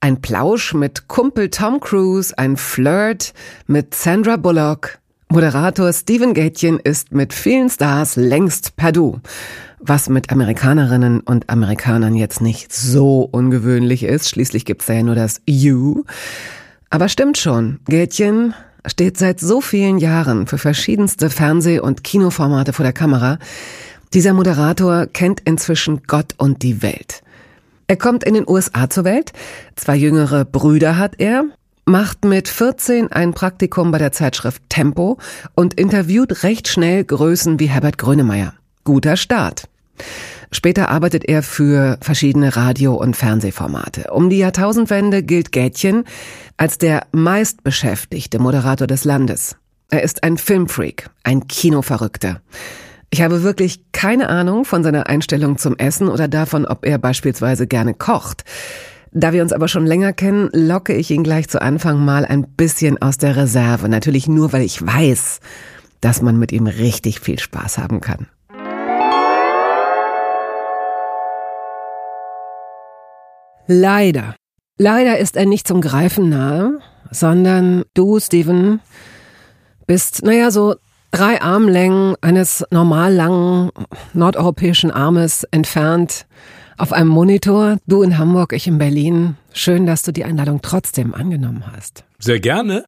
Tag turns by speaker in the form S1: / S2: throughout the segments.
S1: ein Plausch mit Kumpel Tom Cruise, ein Flirt mit Sandra Bullock. Moderator Steven Gätchen ist mit vielen Stars längst perdu. Was mit Amerikanerinnen und Amerikanern jetzt nicht so ungewöhnlich ist. Schließlich gibt's ja nur das You. Aber stimmt schon, Gätchen steht seit so vielen Jahren für verschiedenste Fernseh- und Kinoformate vor der Kamera. Dieser Moderator kennt inzwischen Gott und die Welt. Er kommt in den USA zur Welt, zwei jüngere Brüder hat er, macht mit 14 ein Praktikum bei der Zeitschrift Tempo und interviewt recht schnell Größen wie Herbert Grönemeyer. Guter Start. Später arbeitet er für verschiedene Radio- und Fernsehformate. Um die Jahrtausendwende gilt Gätchen als der meistbeschäftigte Moderator des Landes. Er ist ein Filmfreak, ein Kinoverrückter. Ich habe wirklich keine Ahnung von seiner Einstellung zum Essen oder davon, ob er beispielsweise gerne kocht. Da wir uns aber schon länger kennen, locke ich ihn gleich zu Anfang mal ein bisschen aus der Reserve. Natürlich nur, weil ich weiß, dass man mit ihm richtig viel Spaß haben kann. Leider. Leider ist er nicht zum Greifen nahe, sondern du, Steven, bist, naja, so drei Armlängen eines normal langen nordeuropäischen Armes entfernt auf einem Monitor. Du in Hamburg, ich in Berlin. Schön, dass du die Einladung trotzdem angenommen hast.
S2: Sehr gerne.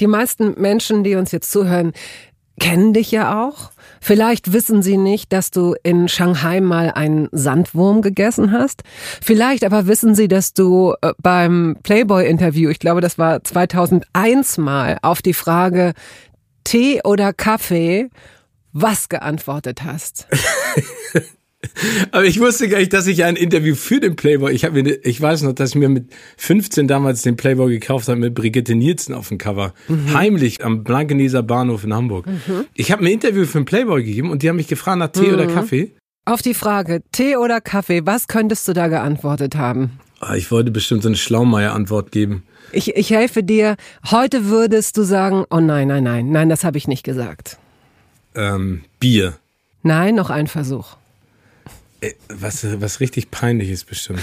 S1: Die meisten Menschen, die uns jetzt zuhören, kennen dich ja auch. Vielleicht wissen sie nicht, dass du in Shanghai mal einen Sandwurm gegessen hast. Vielleicht aber wissen sie, dass du äh, beim Playboy-Interview, ich glaube, das war 2001 mal, auf die Frage, Tee oder Kaffee, was geantwortet hast.
S2: Aber ich wusste gar nicht, dass ich ein Interview für den Playboy. Ich habe mir, ich weiß noch, dass ich mir mit 15 damals den Playboy gekauft habe mit Brigitte Nielsen auf dem Cover, mhm. heimlich am Blankeneser Bahnhof in Hamburg. Mhm. Ich habe ein Interview für den Playboy gegeben und die haben mich gefragt nach Tee mhm. oder Kaffee.
S1: Auf die Frage Tee oder Kaffee, was könntest du da geantwortet haben?
S2: Ah, ich wollte bestimmt so eine Schlaumeier-Antwort geben.
S1: Ich, ich helfe dir. Heute würdest du sagen, oh nein, nein, nein, nein, das habe ich nicht gesagt.
S2: Ähm, Bier.
S1: Nein, noch ein Versuch.
S2: Äh, was, was richtig peinlich ist bestimmt.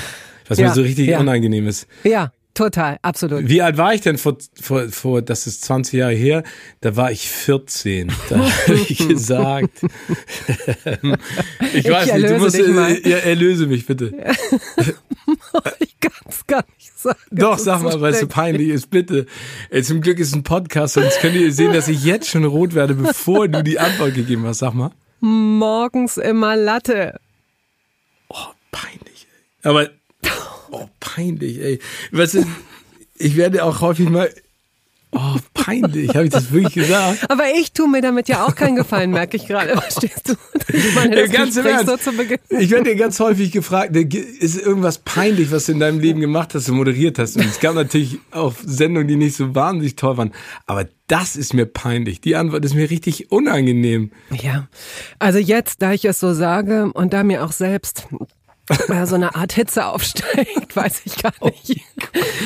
S2: Was ja, mir so richtig ja. unangenehm ist.
S1: Ja. Total, absolut.
S2: Wie alt war ich denn vor, vor, vor, das ist 20 Jahre her, da war ich 14. Da habe ich gesagt. ich weiß ich nicht, du musst, äh, ja, erlöse mich bitte.
S1: ich kann es gar nicht sagen.
S2: Doch, sag mal, weil es so peinlich ist, bitte. Zum Glück ist ein Podcast, sonst könnt ihr sehen, dass ich jetzt schon rot werde, bevor du die Antwort gegeben hast. Sag mal.
S1: Morgens immer Latte.
S2: Oh, peinlich. Ey. Aber Oh, peinlich, ey. Was ist, ich werde auch häufig mal. Oh, peinlich, habe ich das wirklich gesagt?
S1: Aber ich tue mir damit ja auch keinen Gefallen, merke ich gerade. Verstehst du? Ich meine, das
S2: ganz so zu Beginn. Ich werde dir ganz häufig gefragt, ist irgendwas peinlich, was du in deinem Leben gemacht hast, du moderiert hast? Und es gab natürlich auch Sendungen, die nicht so wahnsinnig toll waren. Aber das ist mir peinlich. Die Antwort ist mir richtig unangenehm.
S1: Ja. Also jetzt, da ich es so sage und da mir auch selbst so eine Art Hitze aufsteigt, weiß ich gar nicht.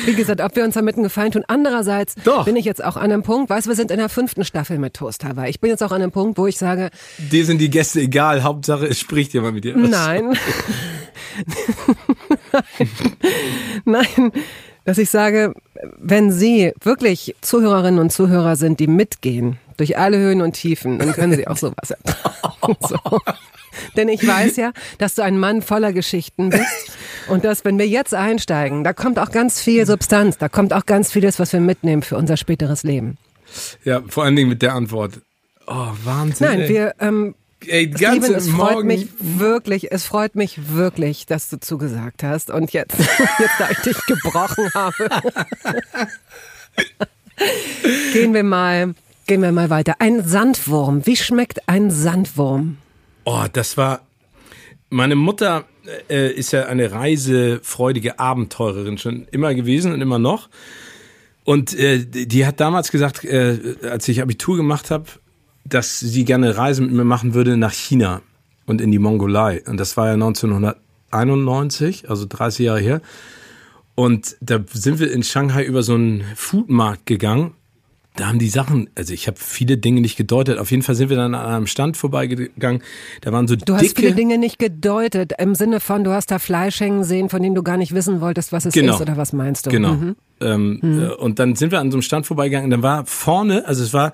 S1: Wie gesagt, ob wir uns damit einen Gefallen tun. Andererseits Doch. bin ich jetzt auch an einem Punkt, weißt du, wir sind in der fünften Staffel mit Toast Hawaii. Ich bin jetzt auch an einem Punkt, wo ich sage...
S2: Dir sind die Gäste egal, Hauptsache es spricht jemand mit dir.
S1: Nein. Nein. Nein. Dass ich sage, wenn Sie wirklich Zuhörerinnen und Zuhörer sind, die mitgehen durch alle Höhen und Tiefen, dann können Sie auch sowas ertragen. So. Denn ich weiß ja, dass du ein Mann voller Geschichten bist. Und dass, wenn wir jetzt einsteigen, da kommt auch ganz viel Substanz, da kommt auch ganz vieles, was wir mitnehmen für unser späteres Leben.
S2: Ja, vor allen Dingen mit der Antwort. Oh, Wahnsinn.
S1: Nein, wir, ähm, Ey, Steven, es freut Morgen. mich wirklich, es freut mich wirklich, dass du zugesagt hast und jetzt, jetzt da ich dich gebrochen habe. gehen wir mal, gehen wir mal weiter. Ein Sandwurm. Wie schmeckt ein Sandwurm?
S2: Oh, das war. Meine Mutter äh, ist ja eine reisefreudige Abenteurerin schon immer gewesen und immer noch. Und äh, die hat damals gesagt, äh, als ich Abitur gemacht habe, dass sie gerne Reise mit mir machen würde nach China und in die Mongolei. Und das war ja 1991, also 30 Jahre her. Und da sind wir in Shanghai über so einen Foodmarkt gegangen. Da haben die Sachen, also ich habe viele Dinge nicht gedeutet. Auf jeden Fall sind wir dann an einem Stand vorbeigegangen. Da waren so
S1: du dicke. Du hast viele Dinge nicht gedeutet im Sinne von, du hast da Fleisch hängen sehen, von dem du gar nicht wissen wolltest, was es genau. ist oder was meinst du?
S2: Genau. Mhm. Ähm, mhm. Und dann sind wir an so einem Stand vorbeigegangen. Dann war vorne, also es war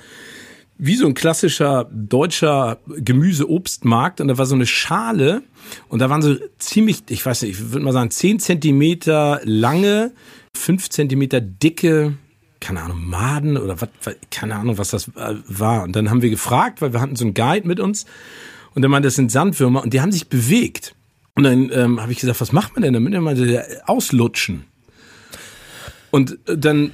S2: wie so ein klassischer deutscher Gemüse-Obstmarkt und da war so eine Schale und da waren so ziemlich, ich weiß nicht, ich würde mal sagen, zehn Zentimeter lange, fünf Zentimeter dicke, keine Ahnung, Maden oder was, keine Ahnung, was das äh, war. Und dann haben wir gefragt, weil wir hatten so einen Guide mit uns und der meinte, das sind Sandwürmer und die haben sich bewegt. Und dann ähm, habe ich gesagt, was macht man denn damit? Er meinte, auslutschen. Und dann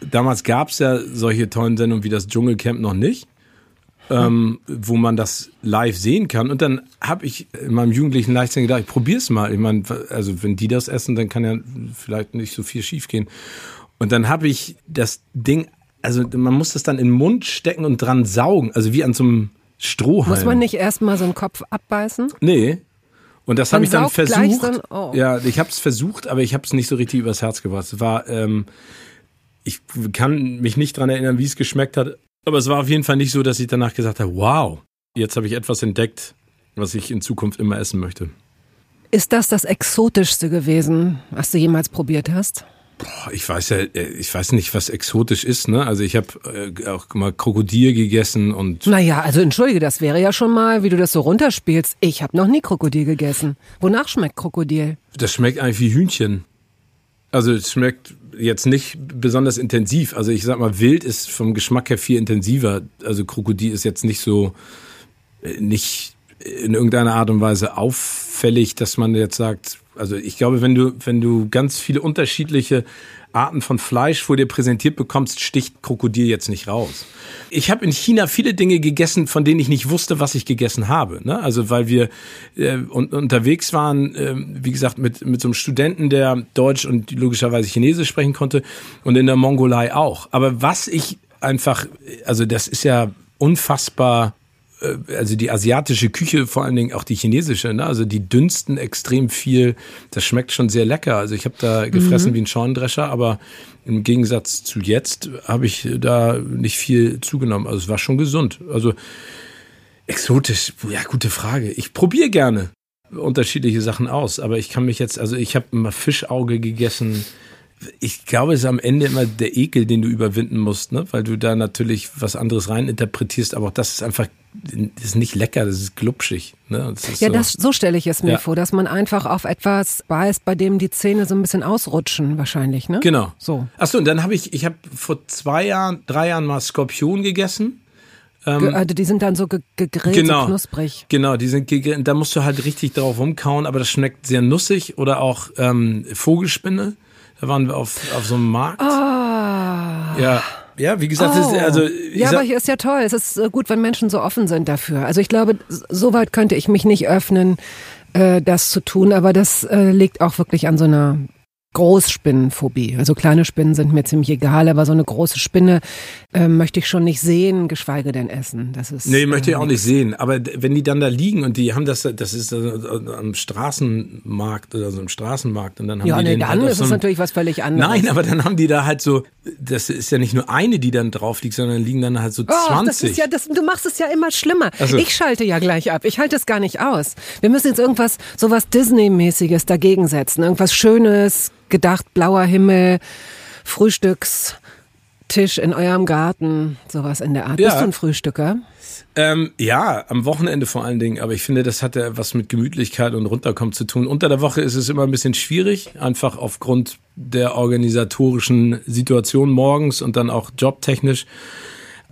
S2: damals gab es ja solche tollen Sendungen wie das Dschungelcamp noch nicht, ähm, wo man das live sehen kann. Und dann habe ich in meinem jugendlichen Leichtsinn gedacht, ich probier's mal. Ich meine, also wenn die das essen, dann kann ja vielleicht nicht so viel schiefgehen. Und dann habe ich das Ding, also man muss das dann in den Mund stecken und dran saugen, also wie an so einem Strohhalm.
S1: Muss man nicht erstmal so einen Kopf abbeißen?
S2: Nee. Und das habe ich dann versucht. Dann, oh. Ja, ich habe es versucht, aber ich habe es nicht so richtig übers Herz gebracht. Es war ähm, ich kann mich nicht dran erinnern, wie es geschmeckt hat. Aber es war auf jeden Fall nicht so, dass ich danach gesagt habe, wow, jetzt habe ich etwas entdeckt, was ich in Zukunft immer essen möchte.
S1: Ist das das Exotischste gewesen, was du jemals probiert hast?
S2: Boah, ich weiß ja, äh, ich weiß nicht, was exotisch ist, ne? Also ich habe äh, auch mal Krokodil gegessen und.
S1: Naja, also entschuldige, das wäre ja schon mal, wie du das so runterspielst. Ich habe noch nie Krokodil gegessen. Wonach schmeckt Krokodil?
S2: Das schmeckt eigentlich wie Hühnchen. Also es schmeckt jetzt nicht besonders intensiv. Also ich sag mal, Wild ist vom Geschmack her viel intensiver. Also Krokodil ist jetzt nicht so, äh, nicht in irgendeiner Art und Weise auffällig, dass man jetzt sagt, also ich glaube, wenn du, wenn du ganz viele unterschiedliche Arten von Fleisch vor dir präsentiert bekommst, sticht Krokodil jetzt nicht raus. Ich habe in China viele Dinge gegessen, von denen ich nicht wusste, was ich gegessen habe. Ne? Also weil wir äh, un unterwegs waren, äh, wie gesagt, mit, mit so einem Studenten, der Deutsch und logischerweise Chinesisch sprechen konnte und in der Mongolei auch. Aber was ich einfach, also das ist ja unfassbar also die asiatische Küche, vor allen Dingen auch die chinesische, ne? also die dünsten extrem viel. Das schmeckt schon sehr lecker. Also ich habe da gefressen mhm. wie ein Schorndrescher, aber im Gegensatz zu jetzt habe ich da nicht viel zugenommen. Also es war schon gesund. Also exotisch, ja, gute Frage. Ich probiere gerne unterschiedliche Sachen aus, aber ich kann mich jetzt, also ich habe mal Fischauge gegessen ich glaube, es ist am Ende immer der Ekel, den du überwinden musst, ne? weil du da natürlich was anderes reininterpretierst, aber auch das ist einfach ist nicht lecker, das ist glubschig. Ne?
S1: Das ja, so. das, so stelle ich es mir ja. vor, dass man einfach auf etwas beißt, bei dem die Zähne so ein bisschen ausrutschen wahrscheinlich, ne?
S2: Genau. So. Achso, und dann habe ich, ich habe vor zwei Jahren, drei Jahren mal Skorpion gegessen.
S1: Ähm, also die sind dann so gegrillt, genau, so knusprig.
S2: Genau, die sind gegrillt, da musst du halt richtig drauf rumkauen, aber das schmeckt sehr nussig oder auch ähm, Vogelspinne. Da waren wir auf, auf so einem Markt.
S1: Ah.
S2: Ja. Ja, wie gesagt, oh. ist, also
S1: ja, aber hier ist ja toll. Es ist äh, gut, wenn Menschen so offen sind dafür. Also ich glaube, so weit könnte ich mich nicht öffnen, äh, das zu tun. Aber das äh, liegt auch wirklich an so einer Großspinnenphobie. Also kleine Spinnen sind mir ziemlich egal, aber so eine große Spinne äh, möchte ich schon nicht sehen, geschweige denn essen. Das ist
S2: Nee, möchte ich auch nicht sehen, aber wenn die dann da liegen und die haben das das ist am Straßenmarkt oder so im Straßenmarkt und dann haben
S1: ja,
S2: die
S1: nee,
S2: den
S1: dann halt ist es natürlich was völlig anderes.
S2: Nein, aber dann haben die da halt so das ist ja nicht nur eine, die dann drauf liegt, sondern liegen dann halt so oh, 20.
S1: Das ist ja, das, du machst es ja immer schlimmer. Also. Ich schalte ja gleich ab. Ich halte es gar nicht aus. Wir müssen jetzt irgendwas, sowas Disney-mäßiges dagegen setzen. Irgendwas Schönes, gedacht, blauer Himmel, Frühstückstisch in eurem Garten, sowas in der Art. Ja. Bist du ein Frühstücker?
S2: Ähm, ja, am Wochenende vor allen Dingen. Aber ich finde, das hat ja was mit Gemütlichkeit und runterkommen zu tun. Unter der Woche ist es immer ein bisschen schwierig, einfach aufgrund der organisatorischen Situation morgens und dann auch jobtechnisch.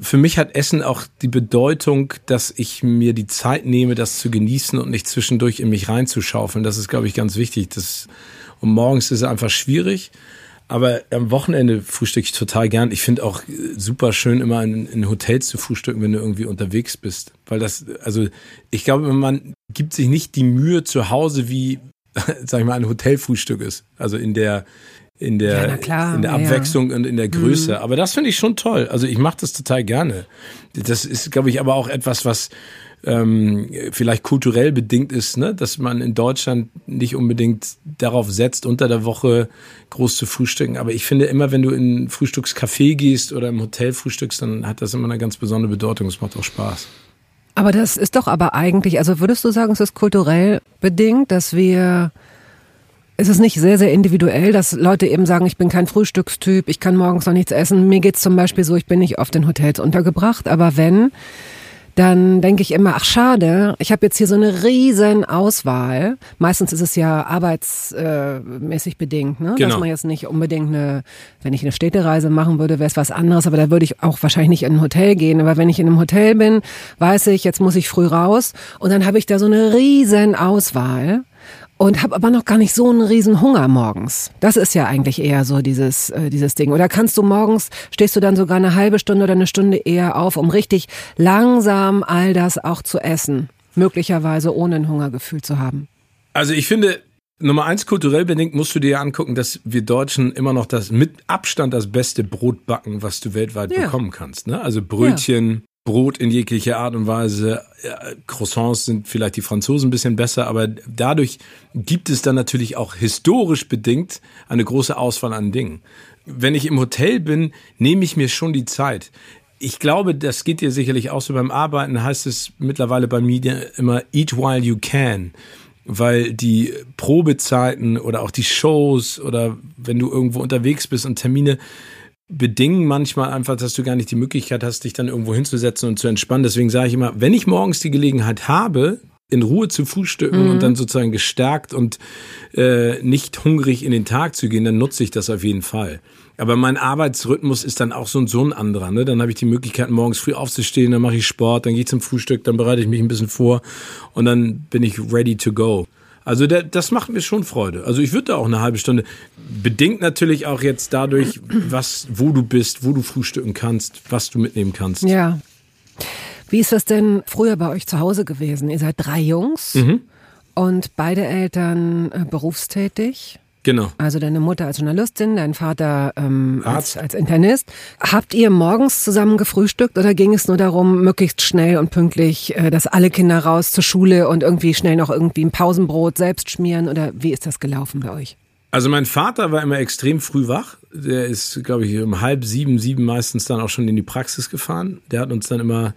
S2: Für mich hat Essen auch die Bedeutung, dass ich mir die Zeit nehme, das zu genießen und nicht zwischendurch in mich reinzuschaufeln. Das ist, glaube ich, ganz wichtig. Das und morgens ist es einfach schwierig. Aber am Wochenende frühstücke ich total gern. Ich finde auch super schön, immer in, in Hotels zu frühstücken, wenn du irgendwie unterwegs bist. Weil das, also ich glaube, man gibt sich nicht die Mühe zu Hause, wie sag ich mal, ein Hotelfrühstück ist. Also in der in der, ja, klar, in der Abwechslung ja. und in der Größe. Mhm. Aber das finde ich schon toll. Also ich mache das total gerne. Das ist, glaube ich, aber auch etwas, was ähm, vielleicht kulturell bedingt ist, ne? dass man in Deutschland nicht unbedingt darauf setzt, unter der Woche groß zu frühstücken. Aber ich finde immer, wenn du in ein Frühstückscafé gehst oder im Hotel frühstückst, dann hat das immer eine ganz besondere Bedeutung. Es macht auch Spaß.
S1: Aber das ist doch aber eigentlich, also würdest du sagen, es ist kulturell bedingt, dass wir ist es nicht sehr, sehr individuell, dass Leute eben sagen, ich bin kein Frühstückstyp, ich kann morgens noch nichts essen. Mir geht's zum Beispiel so, ich bin nicht oft in Hotels untergebracht, aber wenn, dann denke ich immer, ach schade, ich habe jetzt hier so eine riesen Auswahl. Meistens ist es ja arbeitsmäßig bedingt, ne? Genau. dass man jetzt nicht unbedingt eine, wenn ich eine Städtereise machen würde, wäre es was anderes, aber da würde ich auch wahrscheinlich nicht in ein Hotel gehen. Aber wenn ich in einem Hotel bin, weiß ich, jetzt muss ich früh raus und dann habe ich da so eine riesen Auswahl und habe aber noch gar nicht so einen riesen Hunger morgens. Das ist ja eigentlich eher so dieses äh, dieses Ding. Oder kannst du morgens stehst du dann sogar eine halbe Stunde oder eine Stunde eher auf, um richtig langsam all das auch zu essen, möglicherweise ohne ein Hungergefühl zu haben.
S2: Also ich finde Nummer eins, kulturell bedingt musst du dir angucken, dass wir Deutschen immer noch das mit Abstand das beste Brot backen, was du weltweit ja. bekommen kannst. Ne? Also Brötchen, Brot in jeglicher Art und Weise. Croissants sind vielleicht die Franzosen ein bisschen besser, aber dadurch gibt es dann natürlich auch historisch bedingt eine große Auswahl an Dingen. Wenn ich im Hotel bin, nehme ich mir schon die Zeit. Ich glaube, das geht dir sicherlich auch so beim Arbeiten, heißt es mittlerweile bei mir immer eat while you can weil die Probezeiten oder auch die Shows oder wenn du irgendwo unterwegs bist und Termine bedingen manchmal einfach, dass du gar nicht die Möglichkeit hast, dich dann irgendwo hinzusetzen und zu entspannen. Deswegen sage ich immer, wenn ich morgens die Gelegenheit habe, in Ruhe zu frühstücken mhm. und dann sozusagen gestärkt und äh, nicht hungrig in den Tag zu gehen, dann nutze ich das auf jeden Fall. Aber mein Arbeitsrhythmus ist dann auch so ein, so ein anderer. Ne? Dann habe ich die Möglichkeit, morgens früh aufzustehen, dann mache ich Sport, dann gehe ich zum Frühstück, dann bereite ich mich ein bisschen vor und dann bin ich ready to go. Also der, das macht mir schon Freude. Also ich würde da auch eine halbe Stunde. Bedingt natürlich auch jetzt dadurch, was, wo du bist, wo du frühstücken kannst, was du mitnehmen kannst.
S1: Ja. Wie ist das denn früher bei euch zu Hause gewesen? Ihr seid drei Jungs mhm. und beide Eltern äh, berufstätig.
S2: Genau.
S1: Also deine Mutter als Journalistin, dein Vater ähm, als, als Internist. Habt ihr morgens zusammen gefrühstückt oder ging es nur darum, möglichst schnell und pünktlich, äh, dass alle Kinder raus zur Schule und irgendwie schnell noch irgendwie ein Pausenbrot selbst schmieren oder wie ist das gelaufen bei euch?
S2: Also mein Vater war immer extrem früh wach. Der ist, glaube ich, um halb sieben, sieben meistens dann auch schon in die Praxis gefahren. Der hat uns dann immer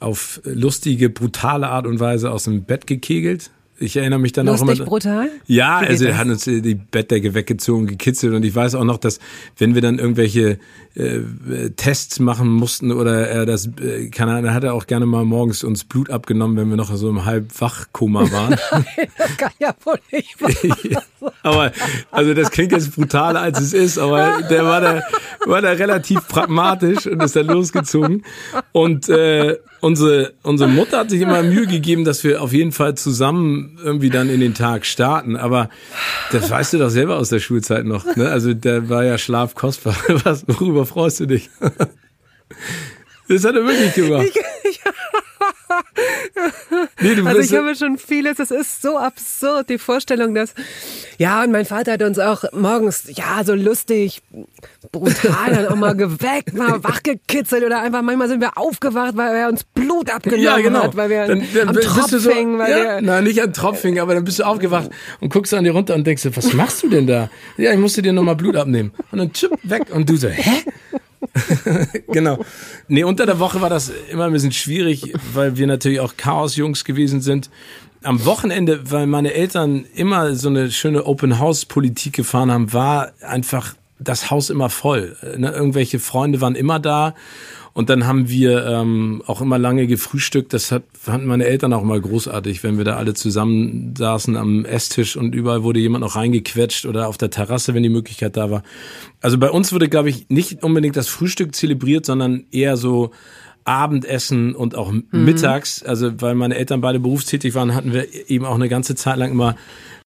S2: auf lustige, brutale Art und Weise aus dem Bett gekegelt. Ich erinnere mich dann
S1: Lustig
S2: auch immer.
S1: brutal?
S2: Ja, also er hat uns die Bettdecke weggezogen, gekitzelt und ich weiß auch noch, dass wenn wir dann irgendwelche äh, Tests machen mussten oder er das, äh, keine Ahnung, hat er auch gerne mal morgens uns Blut abgenommen, wenn wir noch so im Halbwachkoma waren.
S1: Nein, das kann ja wohl nicht
S2: Aber, also das klingt jetzt brutaler als es ist, aber der war da, war da relativ pragmatisch und ist dann losgezogen und äh, unsere, unsere Mutter hat sich immer Mühe gegeben, dass wir auf jeden Fall zusammen irgendwie dann in den Tag starten. Aber das weißt du doch selber aus der Schulzeit noch. Ne? Also da war ja Schlaf kostbar. Was, worüber freust du dich? Das hat er wirklich gemacht. Ich, ich,
S1: nee, also ich habe schon vieles, das ist so absurd, die Vorstellung, dass, ja, und mein Vater hat uns auch morgens, ja, so lustig, brutal dann auch mal geweckt, mal wachgekitzelt oder einfach manchmal sind wir aufgewacht, weil er uns Blut abgenommen ja, genau. hat, weil wir dann, dann am Tropf so, hingen. Weil ja, wir,
S2: nein, nicht am Tropf hingen, aber dann bist du aufgewacht und guckst an dir runter und denkst, was machst du denn da? Ja, ich musste dir nochmal Blut abnehmen. Und dann tschupp, weg und du so, hä? genau. Nee, unter der Woche war das immer ein bisschen schwierig, weil wir natürlich auch Chaos-Jungs gewesen sind. Am Wochenende, weil meine Eltern immer so eine schöne Open-House-Politik gefahren haben, war einfach das Haus immer voll. Ne? Irgendwelche Freunde waren immer da und dann haben wir ähm, auch immer lange gefrühstückt. Das hat, fanden meine Eltern auch mal großartig, wenn wir da alle zusammen saßen am Esstisch und überall wurde jemand noch reingequetscht oder auf der Terrasse, wenn die Möglichkeit da war. Also bei uns wurde, glaube ich, nicht unbedingt das Frühstück zelebriert, sondern eher so Abendessen und auch mhm. mittags. Also weil meine Eltern beide berufstätig waren, hatten wir eben auch eine ganze Zeit lang immer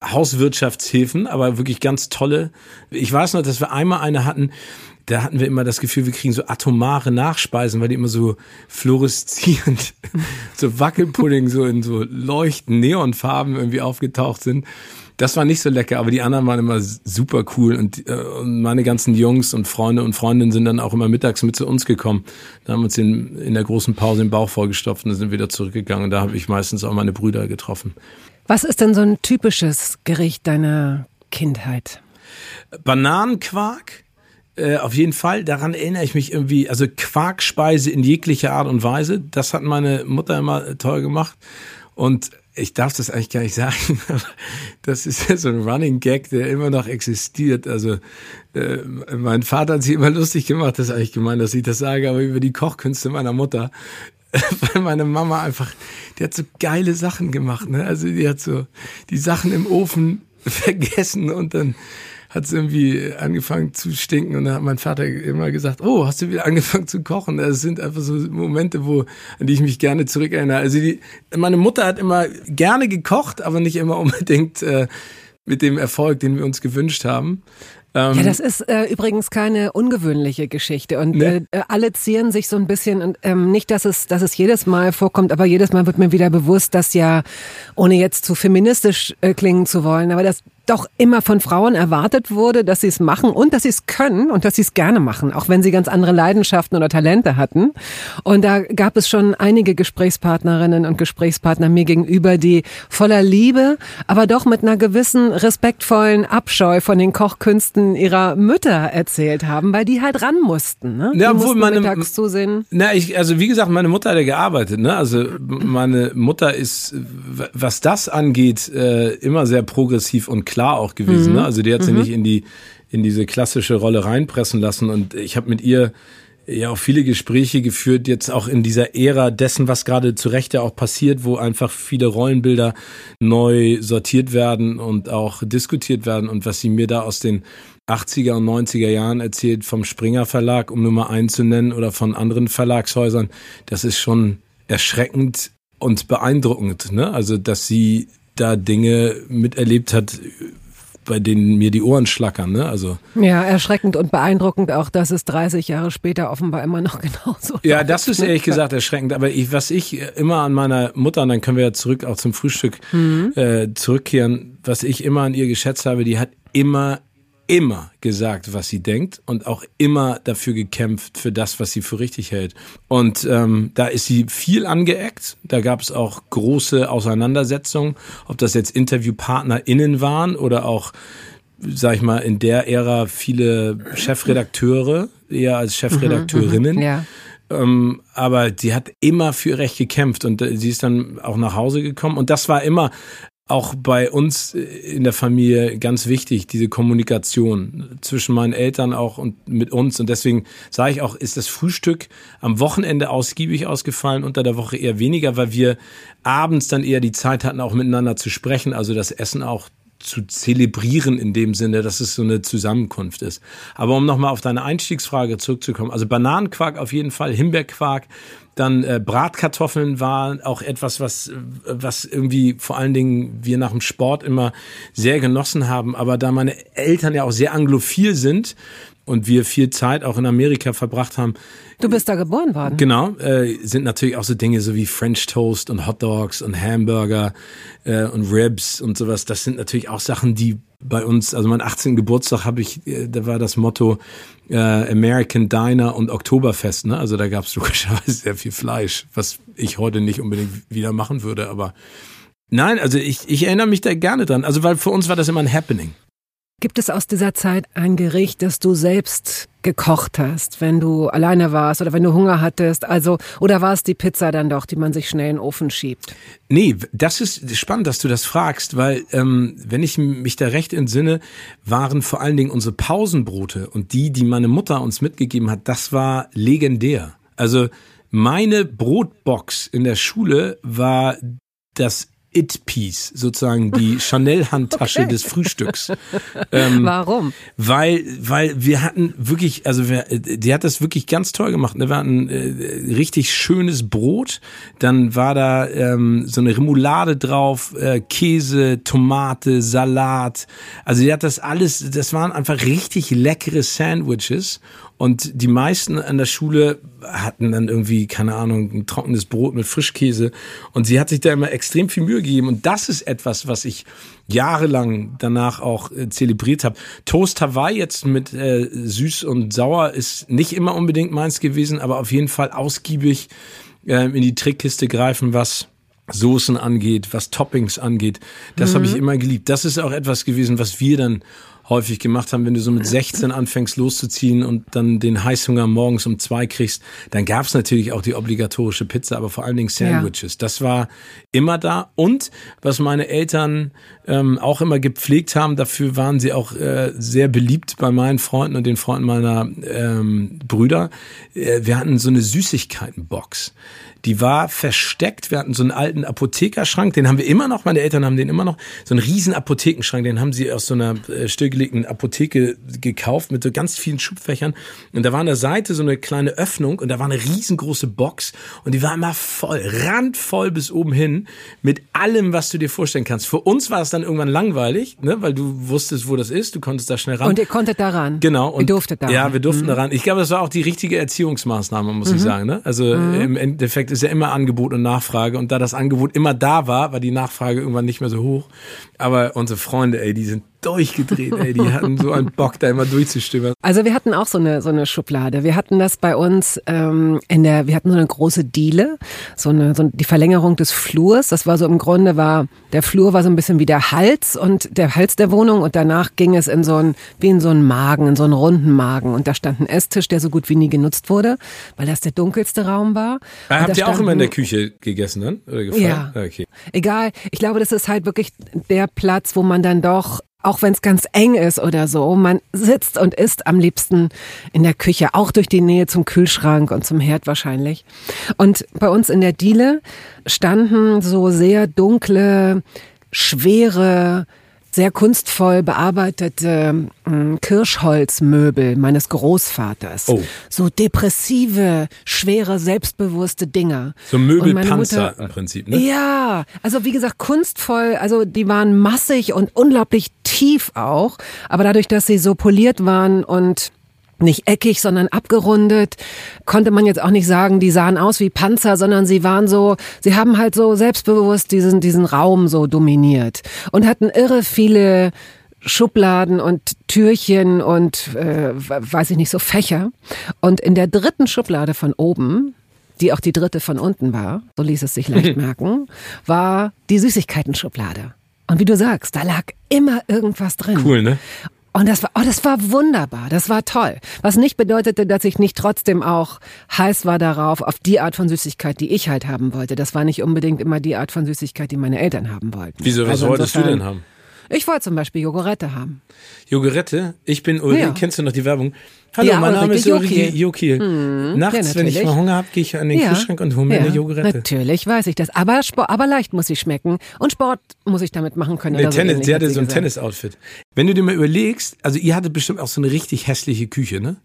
S2: Hauswirtschaftshilfen, aber wirklich ganz tolle. Ich weiß noch, dass wir einmal eine hatten, da hatten wir immer das Gefühl, wir kriegen so atomare Nachspeisen, weil die immer so fluoreszierend, so Wackelpudding so in so leuchten Neonfarben irgendwie aufgetaucht sind. Das war nicht so lecker, aber die anderen waren immer super cool und, äh, und meine ganzen Jungs und Freunde und Freundinnen sind dann auch immer mittags mit zu uns gekommen. Da haben wir uns in, in der großen Pause den Bauch vorgestopft und sind wieder zurückgegangen. Und da habe ich meistens auch meine Brüder getroffen.
S1: Was ist denn so ein typisches Gericht deiner Kindheit?
S2: Bananenquark. Äh, auf jeden Fall, daran erinnere ich mich irgendwie, also Quarkspeise in jeglicher Art und Weise, das hat meine Mutter immer toll gemacht. Und ich darf das eigentlich gar nicht sagen, aber das ist ja so ein Running Gag, der immer noch existiert. Also äh, mein Vater hat sich immer lustig gemacht, das ist eigentlich gemein, dass ich das sage, aber über die Kochkünste meiner Mutter. Weil meine Mama einfach, die hat so geile Sachen gemacht, ne? Also die hat so die Sachen im Ofen vergessen und dann hat es irgendwie angefangen zu stinken und dann hat mein Vater immer gesagt, oh, hast du wieder angefangen zu kochen? Das sind einfach so Momente, wo, an die ich mich gerne zurückerinnere. Also die, meine Mutter hat immer gerne gekocht, aber nicht immer unbedingt äh, mit dem Erfolg, den wir uns gewünscht haben.
S1: Ähm, ja, das ist äh, übrigens keine ungewöhnliche Geschichte und ne? äh, alle zieren sich so ein bisschen und ähm, nicht, dass es, dass es jedes Mal vorkommt, aber jedes Mal wird mir wieder bewusst, dass ja, ohne jetzt zu feministisch äh, klingen zu wollen, aber das doch immer von Frauen erwartet wurde, dass sie es machen und dass sie es können und dass sie es gerne machen, auch wenn sie ganz andere Leidenschaften oder Talente hatten. Und da gab es schon einige Gesprächspartnerinnen und Gesprächspartner mir gegenüber, die voller Liebe, aber doch mit einer gewissen respektvollen Abscheu von den Kochkünsten ihrer Mütter erzählt haben, weil die halt ran mussten. Ne?
S2: Ja, obwohl meine, mittags zusehen. Na, ich, also wie gesagt, meine Mutter hat ja gearbeitet. Ne? Also meine Mutter ist, was das angeht, äh, immer sehr progressiv und klar klar auch gewesen. Ne? Mhm. Ne? Also die hat sie mhm. nicht in die in diese klassische Rolle reinpressen lassen. Und ich habe mit ihr ja auch viele Gespräche geführt, jetzt auch in dieser Ära dessen, was gerade zu Recht ja auch passiert, wo einfach viele Rollenbilder neu sortiert werden und auch diskutiert werden und was sie mir da aus den 80er und 90er Jahren erzählt vom Springer Verlag, um nur mal einen zu nennen, oder von anderen Verlagshäusern, das ist schon erschreckend und beeindruckend. Ne? Also, dass sie da Dinge miterlebt hat, bei denen mir die Ohren schlackern. Ne? Also
S1: ja, erschreckend und beeindruckend auch, dass es 30 Jahre später offenbar immer noch genauso ist.
S2: Ja, das ist ehrlich gesagt erschreckend. Aber ich, was ich immer an meiner Mutter, und dann können wir ja zurück auch zum Frühstück mhm. äh, zurückkehren, was ich immer an ihr geschätzt habe, die hat immer immer gesagt, was sie denkt und auch immer dafür gekämpft, für das, was sie für richtig hält. Und ähm, da ist sie viel angeeckt. Da gab es auch große Auseinandersetzungen, ob das jetzt InterviewpartnerInnen waren oder auch, sag ich mal, in der Ära viele Chefredakteure, eher als Chefredakteurinnen. Mhm, ja. Ähm, aber die hat immer für Recht gekämpft und äh, sie ist dann auch nach Hause gekommen und das war immer auch bei uns in der Familie ganz wichtig, diese Kommunikation zwischen meinen Eltern auch und mit uns. Und deswegen sage ich auch, ist das Frühstück am Wochenende ausgiebig ausgefallen, unter der Woche eher weniger, weil wir abends dann eher die Zeit hatten, auch miteinander zu sprechen, also das Essen auch zu zelebrieren in dem Sinne, dass es so eine Zusammenkunft ist. Aber um nochmal auf deine Einstiegsfrage zurückzukommen, also Bananenquark auf jeden Fall, Himbeerquark, dann äh, Bratkartoffeln war auch etwas, was, was irgendwie vor allen Dingen wir nach dem Sport immer sehr genossen haben. Aber da meine Eltern ja auch sehr anglophil sind, und wir viel Zeit auch in Amerika verbracht haben.
S1: Du bist da geboren worden.
S2: Genau, äh, sind natürlich auch so Dinge so wie French Toast und Hot Dogs und Hamburger äh, und Ribs und sowas. Das sind natürlich auch Sachen, die bei uns, also mein 18. Geburtstag habe ich, äh, da war das Motto äh, American Diner und Oktoberfest. Ne? Also da gab es logischerweise sehr viel Fleisch, was ich heute nicht unbedingt wieder machen würde, aber Nein, also ich, ich erinnere mich da gerne dran. Also weil für uns war das immer ein Happening.
S1: Gibt es aus dieser Zeit ein Gericht, das du selbst gekocht hast, wenn du alleine warst oder wenn du Hunger hattest? Also, oder war es die Pizza dann doch, die man sich schnell in den Ofen schiebt?
S2: Nee, das ist spannend, dass du das fragst, weil, ähm, wenn ich mich da recht entsinne, waren vor allen Dingen unsere Pausenbrote und die, die meine Mutter uns mitgegeben hat, das war legendär. Also, meine Brotbox in der Schule war das It-Piece, sozusagen die Chanel-Handtasche
S1: Okay.
S2: des Frühstücks. Ähm,
S1: Warum?
S2: weil, weil wir hatten wirklich, also wir, die hat das wirklich ganz toll gemacht. Ne? Wir hatten äh, richtig schönes Brot, dann war da ähm, so eine Remoulade drauf, äh, Käse, Tomate, Salat. Also die hat das alles, das waren einfach richtig leckere Sandwiches. Und die meisten an der Schule hatten dann irgendwie, keine Ahnung, ein trockenes Brot mit Frischkäse. Und sie hat sich da immer extrem viel Mühe gegeben. Und das ist etwas, was ich jahrelang danach auch äh, zelebriert habe. Toast Hawaii jetzt mit äh, süß und sauer ist nicht immer unbedingt meins gewesen, aber auf jeden Fall ausgiebig äh, in die Trickkiste greifen, was Soßen angeht, was Toppings angeht. Das habe ich immer geliebt. Das ist auch etwas gewesen, was wir dann häufig gemacht haben, wenn du so mit 16 anfängst loszuziehen und dann den Heißhunger morgens um zwei kriegst, dann gab's natürlich auch die obligatorische Pizza, aber vor allen Dingen Sandwiches. Das war immer da. Und was meine Eltern ähm, auch immer gepflegt haben, dafür waren sie auch äh, sehr beliebt bei meinen Freunden und den Freunden meiner ähm, Brüder. Äh, wir hatten so eine Süßigkeitenbox. Die war versteckt. Wir hatten so einen alten Apothekerschrank, den haben wir immer noch, meine Eltern haben den immer noch. So einen riesen Apothekenschrank, den haben sie aus so einer äh, stillgelegten Apotheke gekauft mit so ganz vielen Schubfächern. Und da war an der Seite so eine kleine Öffnung und da war eine riesengroße Box und die war immer voll, randvoll bis oben hin mit allem, was du dir vorstellen kannst. Für uns war es dann irgendwann langweilig, ne, weil du wusstest, wo das ist, du konntest da schnell ran.
S1: Und ihr konntet daran.
S2: Genau. Und,
S1: ihr durftet daran.
S2: Ja, wir durften daran. Ich glaube, das war auch die richtige Erziehungsmaßnahme, muss ich sagen. Ne? Also im Endeffekt ist ja immer Angebot und Nachfrage. Und da das Angebot immer da war, war die Nachfrage irgendwann nicht mehr so hoch. Aber unsere Freunde, ey, die sind durchgedreht, ey. Die hatten so einen Bock, da immer durchzustimmen.
S1: Also wir hatten auch so eine so eine Schublade. Wir hatten das bei uns ähm, in der, wir hatten so eine große Diele, so eine so die Verlängerung des Flurs. Das war so im Grunde war der Flur war so ein bisschen wie der Hals und der Hals der Wohnung und danach ging es in so ein wie in so einen Magen, in so einen runden Magen und da stand ein Esstisch, der so gut wie nie genutzt wurde, weil das der dunkelste Raum war. Und
S2: habt ihr auch immer in der Küche gegessen dann? Oder gefallen?
S1: Ja.
S2: Okay.
S1: Egal. Ich glaube, das ist halt wirklich der Platz, wo man dann doch, auch wenn es ganz eng ist oder so, man sitzt und isst am liebsten in der Küche, auch durch die Nähe zum Kühlschrank und zum Herd wahrscheinlich. Und bei uns in der Diele standen so sehr dunkle, schwere, sehr kunstvoll bearbeitete mh, Kirschholzmöbel meines Großvaters.
S2: Oh.
S1: So depressive, schwere, selbstbewusste Dinger.
S2: So Möbelpanzer
S1: Mutter-
S2: im Prinzip, ne?
S1: ja, also wie gesagt, kunstvoll, also die waren massig und unglaublich tief auch, aber dadurch, dass sie so poliert waren und nicht eckig, sondern abgerundet, konnte man jetzt auch nicht sagen, die sahen aus wie Panzer, sondern sie waren so, sie haben halt so selbstbewusst diesen, diesen Raum so dominiert und hatten irre viele Schubladen und Türchen und äh, weiß ich nicht, so Fächer. Und in der dritten Schublade von oben, die auch die dritte von unten war, so ließ es sich leicht merken, war die Süßigkeiten-Schublade. Und wie du sagst, da lag immer irgendwas drin.
S2: Cool, ne?
S1: Und das war, oh, das war wunderbar, das war toll. Was nicht bedeutete, dass ich nicht trotzdem auch heiß war darauf, auf die Art von Süßigkeit, die ich halt haben wollte. Das war nicht unbedingt immer die Art von Süßigkeit, die meine Eltern haben wollten.
S2: Wieso, was
S1: Also
S2: wolltest du denn haben?
S1: Ich wollte zum Beispiel Jogurette haben.
S2: Jogurette. Ich bin Ulrike,
S1: Ja.
S2: kennst du noch die Werbung? Hallo,
S1: Ja,
S2: mein Name ist Ulrike
S1: Jokiel.
S2: Jokiel. Nachts,
S1: ja,
S2: wenn ich mal Hunger habe, gehe ich an den Kühlschrank und hole mir
S1: ja,
S2: eine Jogurette.
S1: Natürlich weiß ich das. Aber, Sport, aber leicht muss sie schmecken. Und Sport muss ich damit machen können.
S2: Nee,
S1: oder so
S2: Tennis,
S1: ähnlich,
S2: sie
S1: hat
S2: hatte so ein. Tennis-Outfit. Wenn du dir mal überlegst, also ihr hattet bestimmt auch so eine richtig hässliche Küche, ne?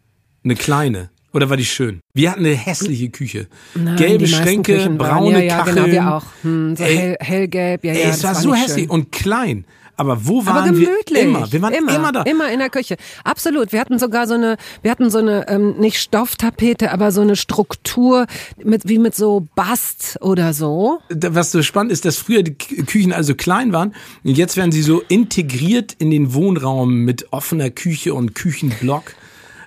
S2: Eine kleine. Oder war die schön? Wir hatten eine hässliche Küche.
S1: Nein,
S2: Gelbe Schränke,
S1: Küchen waren-
S2: braune
S1: ja, ja,
S2: Kacheln.
S1: Genau, wir auch. Hm, so
S2: Ey,
S1: hell, hellgelb, ja,
S2: Ey,
S1: ja.
S2: es war so hässlich
S1: schön.
S2: und klein. Aber wo
S1: Aber
S2: waren
S1: gemütlich.
S2: wir immer? Wir waren immer, da.
S1: Immer in der Küche. Absolut. Wir hatten sogar so eine, wir hatten so eine, ähm, nicht Stofftapete, aber so eine Struktur mit, wie mit so Bast oder so.
S2: Was so spannend ist, dass früher die Kü- Küchen also klein waren und jetzt werden sie so integriert in den Wohnraum mit offener Küche und Küchenblock.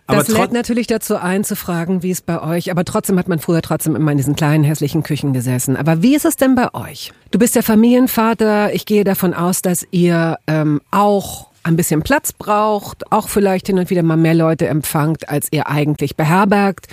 S2: Aber
S1: Das lädt natürlich dazu ein, zu fragen, wie es bei euch, aber trotzdem hat man früher trotzdem immer in diesen kleinen hässlichen Küchen gesessen. Aber wie ist es denn bei euch? Du bist der Familienvater. Ich gehe davon aus, dass ihr ähm, auch ein bisschen Platz braucht, auch vielleicht hin und wieder mal mehr Leute empfangt, als ihr eigentlich beherbergt.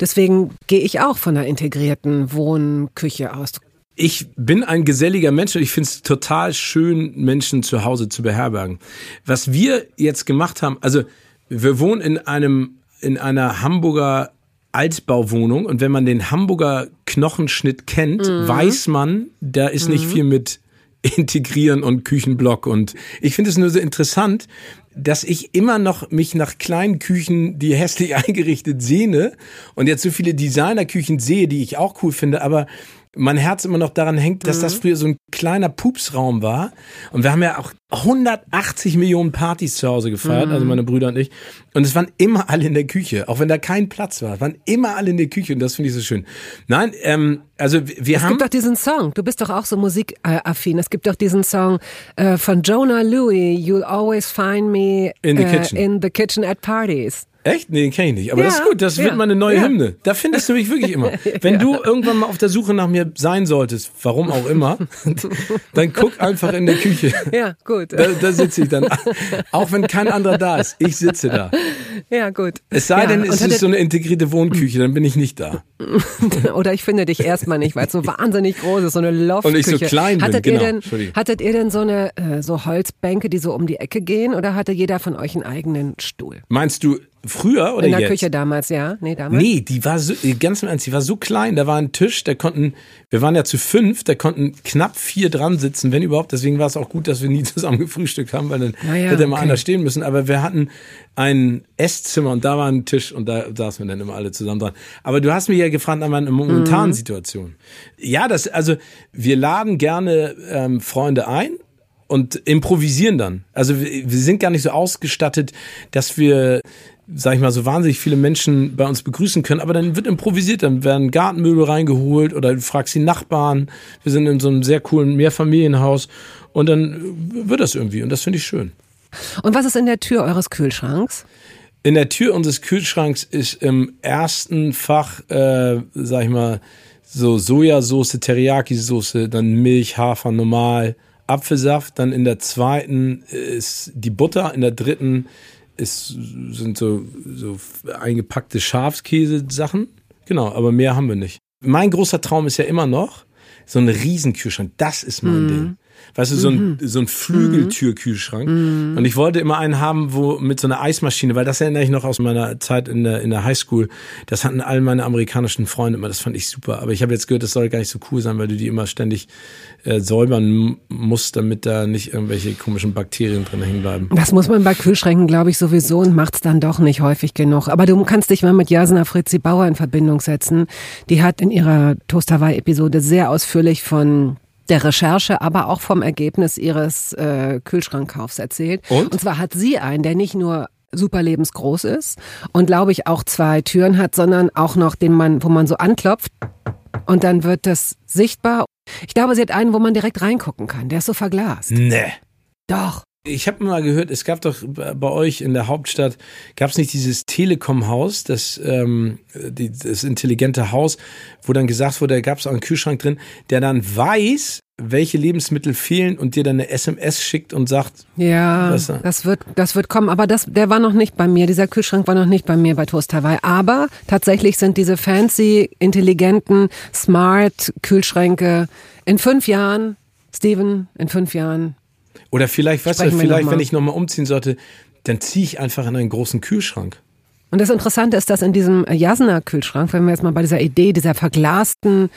S1: Deswegen gehe ich auch von einer integrierten Wohnküche aus.
S2: ich bin ein geselliger Mensch und ich finde es total schön, Menschen zu Hause zu beherbergen. Was wir jetzt gemacht haben, also wir wohnen in einem in einer Hamburger Altbauwohnung und wenn man den Hamburger Knochenschnitt kennt, weiß man, da ist nicht viel mit integrieren und Küchenblock. Und ich finde es nur so interessant, dass ich immer noch mich nach kleinen Küchen, die hässlich eingerichtet sehne und jetzt so viele Designerküchen sehe, die ich auch cool finde, aber mein Herz immer noch daran hängt, dass mhm. das früher so ein kleiner Pupsraum war. Und wir haben ja auch 180 Millionen Partys zu Hause gefeiert, mhm. also meine Brüder und ich. Und es waren immer alle in der Küche, auch wenn da kein Platz war. Es waren immer alle in der Küche und das finde ich so schön. Nein, ähm, also wir
S1: es
S2: haben.
S1: Es gibt doch diesen Song, du bist doch auch so musikaffin. Es gibt doch diesen Song äh, von Jonah Louie, You'll always find me
S2: in the, uh, kitchen.
S1: in the kitchen at parties.
S2: Echt? Nee, den kenne ich nicht. Aber ja, das ist gut, das ja, wird meine neue ja. Hymne. Da findest du mich wirklich immer. Wenn du irgendwann mal auf der Suche nach mir sein solltest, warum auch immer, dann guck einfach in der Küche.
S1: Ja, gut.
S2: Da, da sitze ich dann. Auch wenn kein anderer da ist. Ich sitze da.
S1: Ja, gut.
S2: Es sei denn, es ist so eine integrierte Wohnküche, dann bin ich nicht da.
S1: Oder ich finde dich erstmal nicht, weil es so wahnsinnig groß ist, so eine Loftküche.
S2: Und ich so klein bin,
S1: hattet
S2: genau.
S1: Ihr denn, hattet ihr denn so eine äh, so Holzbänke, die so um die Ecke gehen oder hatte jeder von euch einen eigenen Stuhl?
S2: Meinst du Früher oder
S1: In der
S2: jetzt?
S1: Küche damals, ja. Nee, damals.
S2: Nee, die war so, ganz im Ernst, die war so klein, da war ein Tisch, da konnten, wir waren ja zu fünf, da konnten knapp vier dran sitzen, wenn überhaupt. Deswegen war es auch gut, dass wir nie zusammen gefrühstückt haben, weil dann naja, hätte mal okay. einer stehen müssen. Aber wir hatten ein Esszimmer und da war ein Tisch und da saßen wir dann immer alle zusammen dran. Aber du hast mich ja gefragt an meiner momentanen mhm. Situation. Ja, das, also wir laden gerne ähm, Freunde ein und improvisieren dann. Also wir, wir sind gar nicht so ausgestattet, dass wir sag ich mal, so wahnsinnig viele Menschen bei uns begrüßen können, aber dann wird improvisiert, dann werden Gartenmöbel reingeholt oder du fragst die Nachbarn. Wir sind in so einem sehr coolen Mehrfamilienhaus und dann wird das irgendwie und das finde ich schön.
S1: Und was ist in der Tür eures Kühlschranks?
S2: In der Tür unseres Kühlschranks ist im ersten Fach, äh, sag ich mal, so Sojasauce, Teriyaki-Soße, dann Milch, Hafer, normal, Apfelsaft. Dann in der zweiten ist die Butter, in der dritten ist, sind so, so eingepackte Schafskäse-Sachen. Genau, aber mehr haben wir nicht. Mein großer Traum ist ja immer noch so ein Riesenkühlschrank. Das ist mein mhm. Ding. Weißt du, so ein, mhm. so ein Flügeltürkühlschrank. Mhm. Und ich wollte immer einen haben, wo mit so einer Eismaschine, weil das erinnere ich noch aus meiner Zeit in der, in der Highschool. Das hatten all meine amerikanischen Freunde immer. Das fand ich super. Aber ich habe jetzt gehört, das soll gar nicht so cool sein, weil du die immer ständig äh, säubern musst, damit da nicht irgendwelche komischen Bakterien drin hängen bleiben.
S1: Das muss man bei Kühlschränken, glaube ich, sowieso und macht's dann doch nicht häufig genug. Aber du kannst dich mal mit Jasna Fritzi Bauer in Verbindung setzen. Die hat in ihrer Toast Hawaii-Episode sehr ausführlich von der Recherche, aber auch vom Ergebnis ihres äh, Kühlschrankkaufs erzählt.
S2: Und?
S1: und zwar hat sie einen, der nicht nur super lebensgroß ist und glaube ich auch zwei Türen hat, sondern auch noch den man, wo man so anklopft und dann wird das sichtbar. Ich glaube, sie hat einen, wo man direkt reingucken kann. Der ist so verglast.
S2: Nee.
S1: Doch.
S2: Ich habe mal gehört, es gab doch bei euch in der Hauptstadt, gab es nicht dieses Telekom-Haus, das, ähm, die, das intelligente Haus, wo dann gesagt wurde, da gab es auch einen Kühlschrank drin, der dann weiß, welche Lebensmittel fehlen und dir dann eine SMS schickt und sagt,
S1: ja, was, das wird, das wird kommen. Aber das, der war noch nicht bei mir. Dieser Kühlschrank war noch nicht bei mir bei Toast Hawaii. Aber tatsächlich sind diese fancy, intelligenten, smart Kühlschränke in fünf Jahren, Steven, in fünf Jahren
S2: oder vielleicht, weißt du, vielleicht, wenn ich nochmal umziehen sollte, dann ziehe ich einfach in einen großen Kühlschrank.
S1: Und das Interessante ist, dass in diesem Jasna-Kühlschrank, wenn wir jetzt mal bei dieser Idee dieser verglasten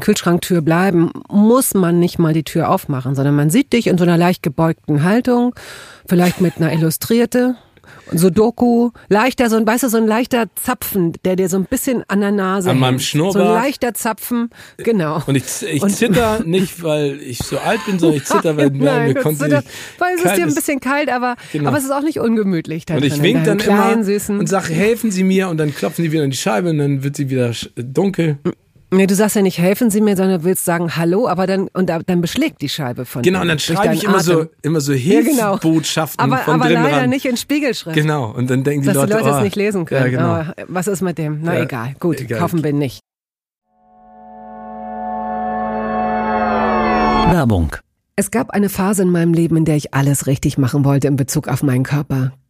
S1: Kühlschranktür bleiben, muss man nicht mal die Tür aufmachen, sondern man sieht dich in so einer leicht gebeugten Haltung, vielleicht mit einer Illustrierte, Sudoku, leichter, so ein, weißt du, so ein leichter Zapfen, der dir so ein bisschen an der Nase
S2: An meinem Schnurrbart.
S1: So ein leichter Zapfen, genau.
S2: Und ich, ich und zitter nicht, weil ich so alt bin, sondern ich zitter, weil Nein, mir konnte zitter,
S1: Weil es ist dir ein bisschen kalt, aber, genau. aber es ist auch nicht ungemütlich.
S2: Da und ich wink dann immer und sage, helfen Sie mir und dann klopfen die wieder in die Scheibe und dann wird sie wieder dunkel.
S1: Nee, du sagst ja nicht, helfen Sie mir, sondern du willst sagen Hallo, aber dann und dann beschlägt die Scheibe von
S2: Genau, und dann schreibe ich immer Atem. so immer so Hilfsbotschaften
S1: ja, genau.
S2: aber,
S1: von
S2: aber
S1: leider
S2: ran.
S1: nicht in Spiegelschrift.
S2: Genau, und dann denken die
S1: Dass
S2: Leute,
S1: die Leute
S2: oh,
S1: es nicht lesen können.
S2: Ja, genau.
S1: oh, was ist mit dem? Na
S2: ja,
S1: egal, gut,
S2: egal.
S1: kaufen wir nicht.
S3: Werbung.
S1: Es gab eine Phase in meinem Leben, in der ich alles richtig machen wollte in Bezug auf meinen Körper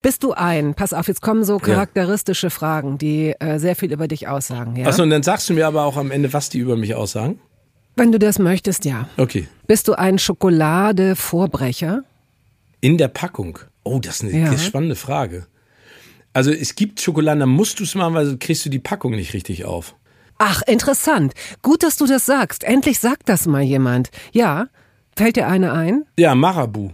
S1: Bist du ein? Pass auf, jetzt kommen so charakteristische ja. Fragen, die äh, sehr viel über dich aussagen. Ja?
S2: Achso, und dann sagst du mir aber auch am Ende, was die über mich aussagen?
S1: Wenn du das möchtest, ja.
S2: Okay.
S1: Bist du ein Schokoladevorbrecher?
S2: In der Packung? Oh, das ist eine ja. spannende Frage. Also es gibt Schokoladen, da musst du es machen, weil sonst kriegst du die Packung nicht richtig auf.
S1: Ach, interessant. Gut, dass du das sagst. Endlich sagt das mal jemand. Ja, fällt dir eine ein?
S2: Ja, Marabu.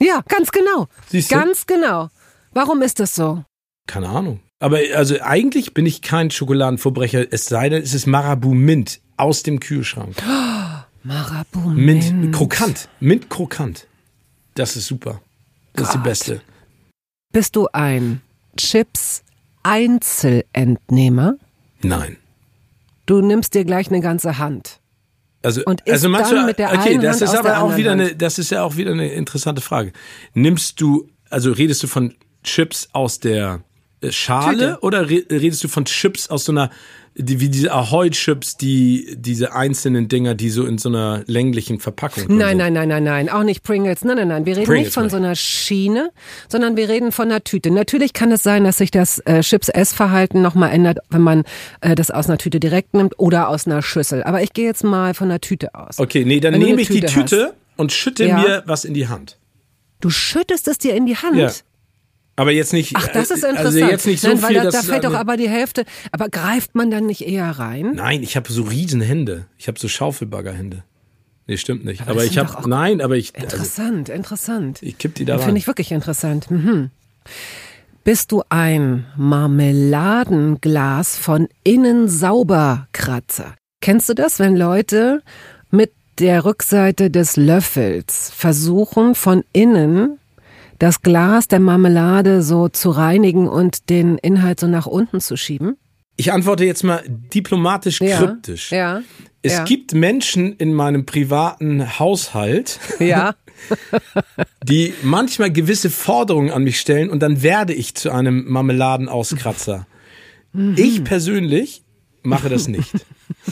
S1: Ja, ganz genau.
S2: Siehst du?
S1: Ganz genau. Warum ist das so?
S2: Keine Ahnung. Aber also eigentlich bin ich kein Schokoladenverbrecher, es sei denn, es ist Marabu Mint aus dem Kühlschrank.
S1: Oh, Marabu Mint.
S2: Mint krokant. Mint krokant. Das ist super. Das Gott. ist die beste.
S1: Bist du ein Chips Einzelentnehmer?
S2: Nein.
S1: Du nimmst dir gleich eine ganze Hand.
S2: Also,
S1: und
S2: also manchmal,
S1: dann mit der
S2: okay, das
S1: Hand
S2: ist aber auch wieder
S1: Hand.
S2: eine, das ist ja auch wieder eine interessante Frage. Nimmst du, also redest du von Chips aus der äh, Schale
S1: Tüte.
S2: oder redest du von Chips aus so einer, die, wie diese Ahoy-Chips, die, diese einzelnen Dinger, die so in so einer länglichen Verpackung sind?
S1: Nein, nein, nein, nein, nein, auch nicht Pringles. Nein, nein, nein. Wir reden
S2: Pringles
S1: nicht von so einer Schiene, sondern wir reden von einer Tüte. Natürlich kann es sein, dass sich das äh, Chips-Essverhalten nochmal ändert, wenn man äh, das aus einer Tüte direkt nimmt oder aus einer Schüssel. Aber ich gehe jetzt mal von einer Tüte aus.
S2: Okay, nee, dann
S1: Wenn
S2: nehme ich die
S1: Tüte
S2: Tüte und schütte
S1: Ja.
S2: mir was in die Hand.
S1: Du schüttest es dir in die Hand.
S2: Ja. Aber jetzt nicht.
S1: Ach, das ist interessant.
S2: Also jetzt nicht so
S1: Nein, weil
S2: viel,
S1: da, da fällt doch
S2: also-
S1: aber die Hälfte. Aber greift man dann nicht eher rein?
S2: Nein, ich habe so riesen Hände. Ich habe so Schaufelbaggerhände. Nee, stimmt nicht.
S1: Aber
S2: Aber, ich
S1: doch
S2: habe nein, aber ich also,
S1: Interessant, interessant.
S2: ich kipp die da
S1: Finde
S2: rein.
S1: ich wirklich interessant. Mhm. Bist du ein Marmeladenglas von innen sauber Kratzer? Kennst du das, wenn Leute mit der Rückseite des Löffels versuchen, von innen das Glas der Marmelade so zu reinigen und den Inhalt so nach unten zu schieben?
S2: Ich antworte jetzt mal diplomatisch kryptisch.
S1: Ja.
S2: Es
S1: Ja.
S2: gibt Menschen in meinem privaten Haushalt,
S1: Ja.
S2: die manchmal gewisse Forderungen an mich stellen und dann werde ich zu einem Marmeladenauskratzer.
S1: Mhm.
S2: Ich persönlich mache das nicht.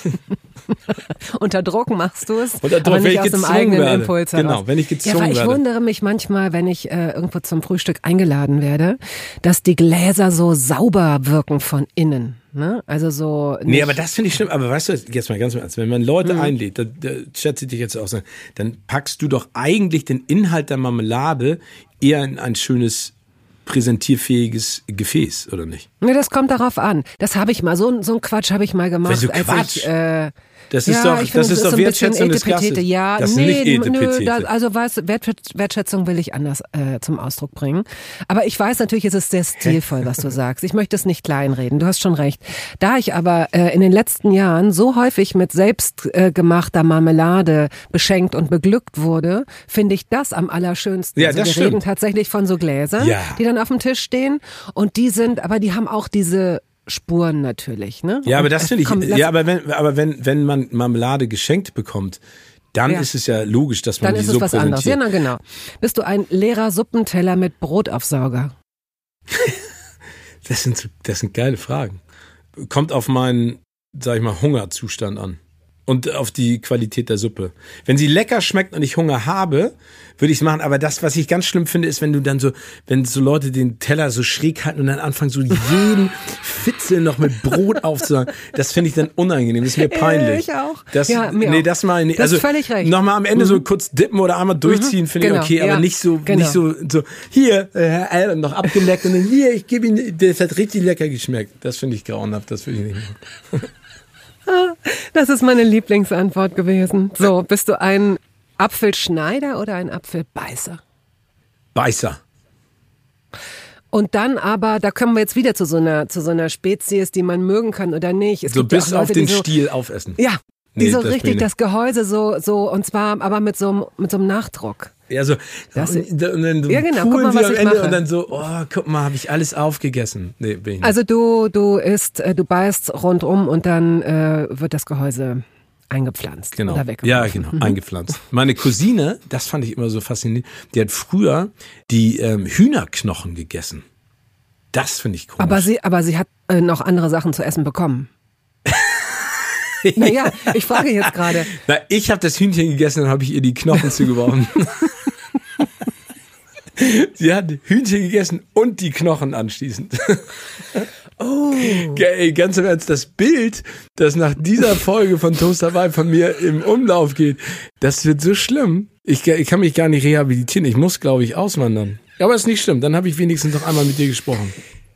S1: Unter Druck machst du es,
S2: Unter Druck,
S1: aber nicht
S2: ich
S1: aus dem eigenen
S2: werde.
S1: Impuls
S2: Genau, wenn ich
S1: ja,
S2: gezwungen
S1: weil ich
S2: werde.
S1: wundere mich manchmal, wenn ich äh, irgendwo zum Frühstück eingeladen werde, dass die Gläser so sauber wirken von innen. Ne? Also so.
S2: Nee,
S1: nicht-
S2: aber das finde ich schlimm. Aber weißt du, jetzt mal ganz im Ernst, wenn man Leute
S1: Mhm.
S2: einlädt, da, da schätze ich dich jetzt auch so, dann packst du doch eigentlich den Inhalt der Marmelade eher in ein schönes präsentierfähiges Gefäß, oder nicht?
S1: Nee, das kommt darauf an. Das habe ich mal, so, ein- so ein Quatsch habe ich mal gemacht.
S2: so
S1: als
S2: Quatsch?
S1: Ich, äh,
S2: Das ist
S1: ja,
S2: doch,
S1: ich finde,
S2: das ist doch Wertschätzung des. Gastes.
S1: Ja,
S2: das ist
S1: nee,
S2: nicht
S1: nö, da, also weißt, Wertschätz- Wertschätzung will ich anders äh, zum Ausdruck bringen. Aber ich weiß natürlich, es ist sehr stilvoll, was du sagst. Ich möchte es nicht kleinreden. Du hast schon recht. Da ich aber äh, in den letzten Jahren so häufig mit selbstgemachter äh, Marmelade beschenkt und beglückt wurde, finde ich das am allerschönsten.
S2: Ja,
S1: also
S2: das
S1: wir
S2: stimmt.
S1: reden tatsächlich von so Gläsern,
S2: Ja.
S1: die dann auf dem Tisch stehen und die sind, aber die haben auch diese Spuren natürlich, ne?
S2: Ja, aber das finde ich,
S1: kommt-
S2: ja, aber wenn, aber wenn, wenn man Marmelade geschenkt bekommt, dann
S1: Ja.
S2: ist es ja logisch, dass man
S1: Dann
S2: die
S1: ist
S2: so
S1: es was anderes. Ja,
S2: präsentiert.
S1: na genau. Bist du ein leerer Suppenteller mit Brotaufsauger?
S2: Das sind, das sind geile Fragen. Kommt auf meinen, sag ich mal, Hungerzustand an. Und auf die Qualität der Suppe. Wenn sie lecker schmeckt und ich Hunger habe, würde ich es machen. Aber das, was ich ganz schlimm finde, ist, wenn du dann so, wenn so Leute den Teller so schräg halten und dann anfangen, so jeden Fitzel noch mit Brot aufzusagen. Das finde ich dann unangenehm. Das ist mir peinlich.
S1: ich auch.
S2: Das,
S1: Ja, mir
S2: nee,
S1: auch.
S2: das meine ich. Also,
S1: völlig recht.
S2: nochmal am Ende so kurz dippen oder einmal durchziehen, finde
S1: Genau,
S2: ich okay, aber
S1: ja.
S2: nicht so,
S1: Genau.
S2: nicht so, so, hier, äh, noch abgeleckt und dann hier, ich gebe ihn, das hat richtig lecker geschmeckt. Das finde ich grauenhaft, das will ich nicht machen.
S1: Das ist meine Lieblingsantwort gewesen. So, bist du ein Apfelschneider oder ein Apfelbeißer?
S2: Beißer.
S1: Und dann aber, da kommen wir jetzt wieder zu so einer, zu so einer Spezies, die man mögen kann oder nicht. Es
S2: So
S1: gibt ja
S2: bis
S1: auch
S2: auf
S1: Leute,
S2: den
S1: so,
S2: Stiel aufessen.
S1: Ja, die
S2: Nee,
S1: so
S2: bin ich
S1: richtig das Gehäuse so, so, und zwar aber mit so, einem- mit so einem Nachdruck.
S2: Ja, so,
S1: Das-
S2: und, und dann so
S1: Ja, genau, mal,
S2: sie
S1: was
S2: am
S1: ich
S2: Ende
S1: mache.
S2: und dann so, oh, guck mal, habe ich alles aufgegessen. Nee, bin ich nicht.
S1: Also du, du isst, äh, du beißt rundum und dann äh, wird das Gehäuse eingepflanzt
S2: Genau.
S1: oder weggeworfen.
S2: Ja, genau, eingepflanzt. Meine Cousine, das fand ich immer so faszinierend, die hat früher die ähm, Hühnerknochen gegessen. Das finde ich komisch.
S1: Aber sie, aber sie hat äh, noch andere Sachen zu essen bekommen. naja, ich frage jetzt gerade.
S2: Na, ich habe das Hühnchen gegessen und habe ich ihr die Knochen zugeworfen. Sie hat Hühnchen gegessen und die Knochen anschließend.
S1: Oh.
S2: Ey, ganz im Ernst, das Bild, das nach dieser Folge von Toast Hawaii von mir im Umlauf geht, das wird so schlimm. Ich, ich kann mich gar nicht rehabilitieren. Ich muss, glaube ich, auswandern. Aber ist nicht schlimm. Dann habe ich wenigstens noch einmal mit dir gesprochen.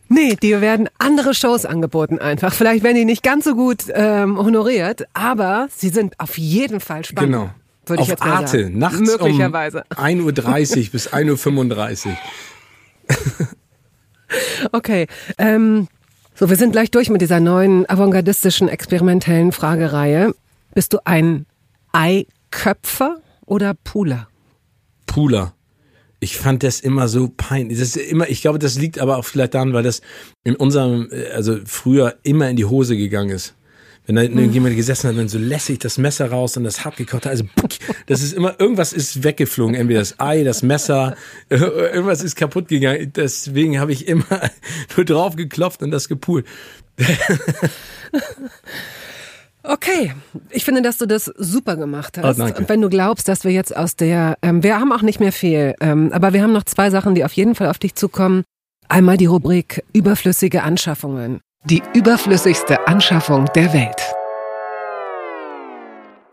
S1: Nee, dir werden andere Shows angeboten einfach. Vielleicht werden die nicht ganz so gut ähm, honoriert, aber sie sind auf jeden Fall spannend.
S2: Genau.
S1: Würde ich
S2: Auf
S1: jetzt mal
S2: Arte,
S1: sagen.
S2: nachts
S1: Möglicherweise.
S2: um 1.30 Uhr bis 1.35 Uhr.
S1: Okay. Ähm, so, wir sind gleich durch mit dieser neuen avantgardistischen, experimentellen Fragereihe. Bist du ein Eiköpfer oder Pooler?
S2: Pooler. Ich fand das immer so peinlich. Das ist immer, ich glaube, das liegt aber auch vielleicht daran, weil das in unserem, äh, also früher immer in die Hose gegangen ist. Wenn da irgendjemand gesessen hat, dann so lässig das Messer raus und das hart gekocht hat. Also puck, das ist immer, irgendwas ist weggeflogen. Entweder das Ei, das Messer, irgendwas ist kaputt gegangen. Deswegen habe ich immer nur drauf geklopft und das gepult.
S1: Okay, ich finde, dass du das super gemacht hast.
S2: Oh,
S1: wenn du glaubst, dass wir jetzt aus der, ähm, wir haben auch nicht mehr viel, ähm, aber wir haben noch zwei Sachen, die auf jeden Fall auf dich zukommen. Einmal die Rubrik überflüssige Anschaffungen.
S3: Die überflüssigste Anschaffung der Welt.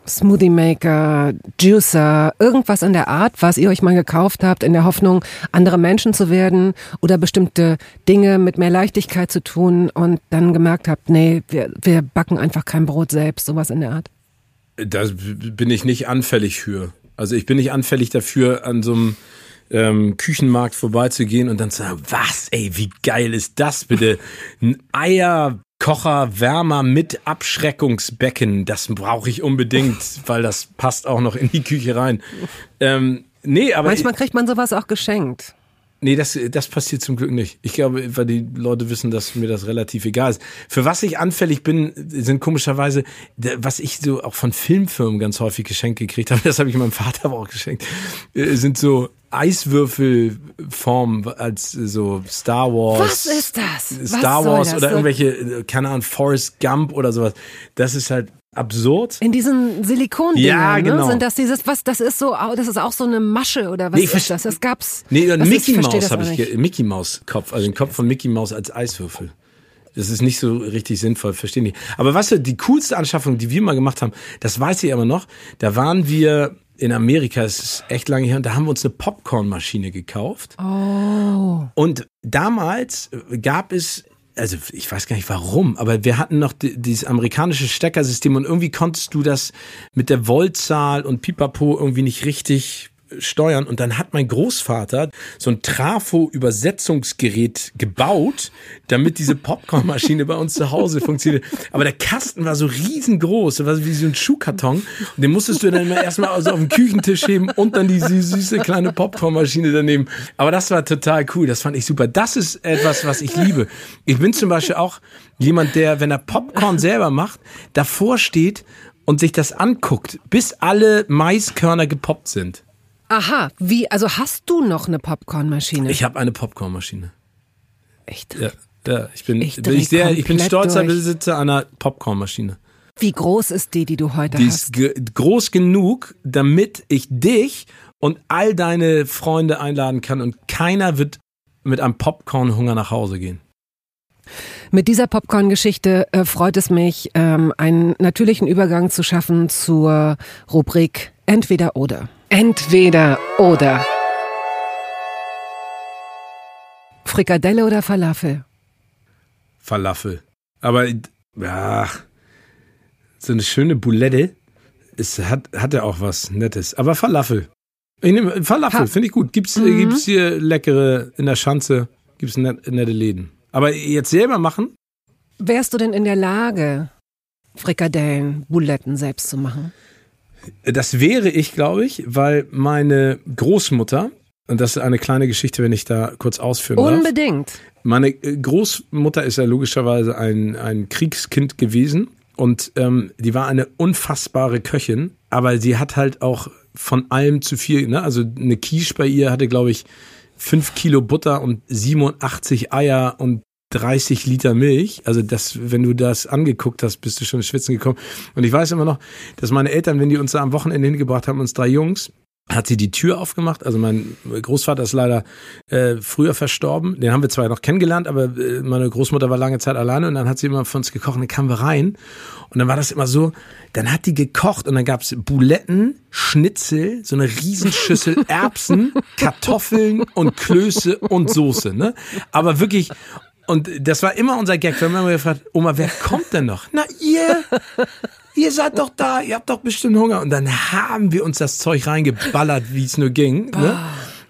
S1: Smoothie Maker, Juicer, irgendwas in der Art, was ihr euch mal gekauft habt, in der Hoffnung, andere Menschen zu werden oder bestimmte Dinge mit mehr Leichtigkeit zu tun und dann gemerkt habt, nee, wir, wir backen einfach kein Brot selbst, sowas in der Art.
S2: Da bin ich nicht anfällig für. Also ich bin nicht anfällig dafür, an so einem ähm, Küchenmarkt vorbeizugehen und dann zu sagen, was, ey, wie geil ist das bitte? Ein Eierkocher, Wärmer mit Abschreckungsbecken, das brauche ich unbedingt, weil das passt auch noch in die Küche rein. Ähm, nee, aber
S1: Manchmal kriegt man sowas auch geschenkt.
S2: Nee, das, das passiert zum Glück nicht. Ich glaube, weil die Leute wissen, dass mir das relativ egal ist. Für was ich anfällig bin, sind komischerweise, was ich so auch von Filmfirmen ganz häufig geschenkt gekriegt habe, das habe ich meinem Vater aber auch geschenkt, äh, sind so Eiswürfelformen als so Star Wars.
S1: Was ist das?
S2: Star Wars oder irgendwelche, äh, keine Ahnung, Forrest Gump oder sowas. Das ist halt absurd.
S1: In diesen Silikon
S2: ja,
S1: ne?
S2: genau.
S1: sind das dieses was das ist so das ist auch so eine Masche oder was
S2: Nee,
S1: ist das? Das gab's.
S2: Nee, ein
S1: was
S2: Mickey
S1: das
S2: habe ich, Mickey Maus Kopf, also den Kopf von Mickey Maus als Eiswürfel. Das ist nicht so richtig sinnvoll, verstehe nicht. Aber weißt du, die coolste Anschaffung, die wir mal gemacht haben, das weiß ich aber noch, da waren wir in Amerika, es ist echt lange her, und da haben wir uns eine Popcornmaschine gekauft.
S1: Oh.
S2: Und damals gab es, also ich weiß gar nicht warum, aber wir hatten noch die, dieses amerikanische Steckersystem und irgendwie konntest du das mit der Voltzahl und Pipapo irgendwie nicht richtig steuern. Und dann hat mein Großvater so ein Trafo-Übersetzungsgerät gebaut, damit diese Popcornmaschine bei uns zu Hause funktioniert. Aber der Kasten war so riesengroß, das war wie so ein Schuhkarton. Und den musstest du dann immer erstmal also auf den Küchentisch heben und dann diese süße kleine Popcornmaschine daneben. Aber das war total cool, das fand ich super. Das ist etwas, was ich liebe. Ich bin zum Beispiel auch jemand, der, wenn er Popcorn selber macht, davor steht und sich das anguckt, bis alle Maiskörner gepoppt sind.
S1: Aha, wie also hast du noch eine Popcornmaschine?
S2: Ich habe eine Popcornmaschine.
S1: Echt?
S2: Ja, ja ich bin,
S1: Ich
S2: bin ich sehr, ich bin stolzer
S1: durch.
S2: Besitzer einer Popcornmaschine.
S1: Wie groß ist die, die du heute
S2: Die
S1: hast?
S2: ist ge groß genug, damit ich dich und all deine Freunde einladen kann und keiner wird mit einem Popcorn-Hunger nach Hause gehen.
S1: Mit dieser Popcorn-Geschichte äh, freut es mich, ähm, einen natürlichen Übergang zu schaffen zur Rubrik Entweder oder.
S3: Entweder oder.
S1: Frikadelle oder Falafel?
S2: Falafel. Aber ja, so eine schöne Boulette, es hat, hat ja auch was Nettes. Aber Falafel. Ich nehme Falafel, finde ich gut. Gibt's,
S1: Mhm.
S2: gibt's hier leckere in der Schanze, gibt's net, nette Läden. Aber jetzt selber machen?
S1: Wärst du denn in der Lage, Frikadellen, Buletten selbst zu machen?
S2: Das wäre ich, glaube ich, weil meine Großmutter, und das ist eine kleine Geschichte, wenn ich da kurz ausführen darf.
S1: Unbedingt.
S2: Meine äh, Großmutter ist ja logischerweise ein, ein Kriegskind gewesen und ähm, die war eine unfassbare Köchin, aber sie hat halt auch von allem zu viel. Ne? Also eine Quiche bei ihr hatte, glaube ich, fünf Kilo Butter und 87 Eier und 30 Liter Milch. Also das, wenn du das angeguckt hast, bist du schon ins Schwitzen gekommen. Und ich weiß immer noch, dass meine Eltern, wenn die uns da am Wochenende hingebracht haben, uns drei Jungs, hat sie die Tür aufgemacht. Also mein Großvater ist leider äh, früher verstorben. Den haben wir zwar noch kennengelernt, aber äh, meine Großmutter war lange Zeit alleine und dann hat sie immer für uns gekocht und dann kamen wir rein. Und dann war das immer so, dann hat die gekocht und dann gab's Buletten, Schnitzel, so eine Riesenschüssel Erbsen, Kartoffeln und Klöße und Soße. Ne? Aber wirklich, und das war immer unser Gag. Wir haben immer gefragt, Oma, wer kommt denn noch? Na, ihr? Ihr seid doch da, ihr habt doch bestimmt Hunger. Und dann haben wir uns das Zeug reingeballert, wie es nur ging. Ne?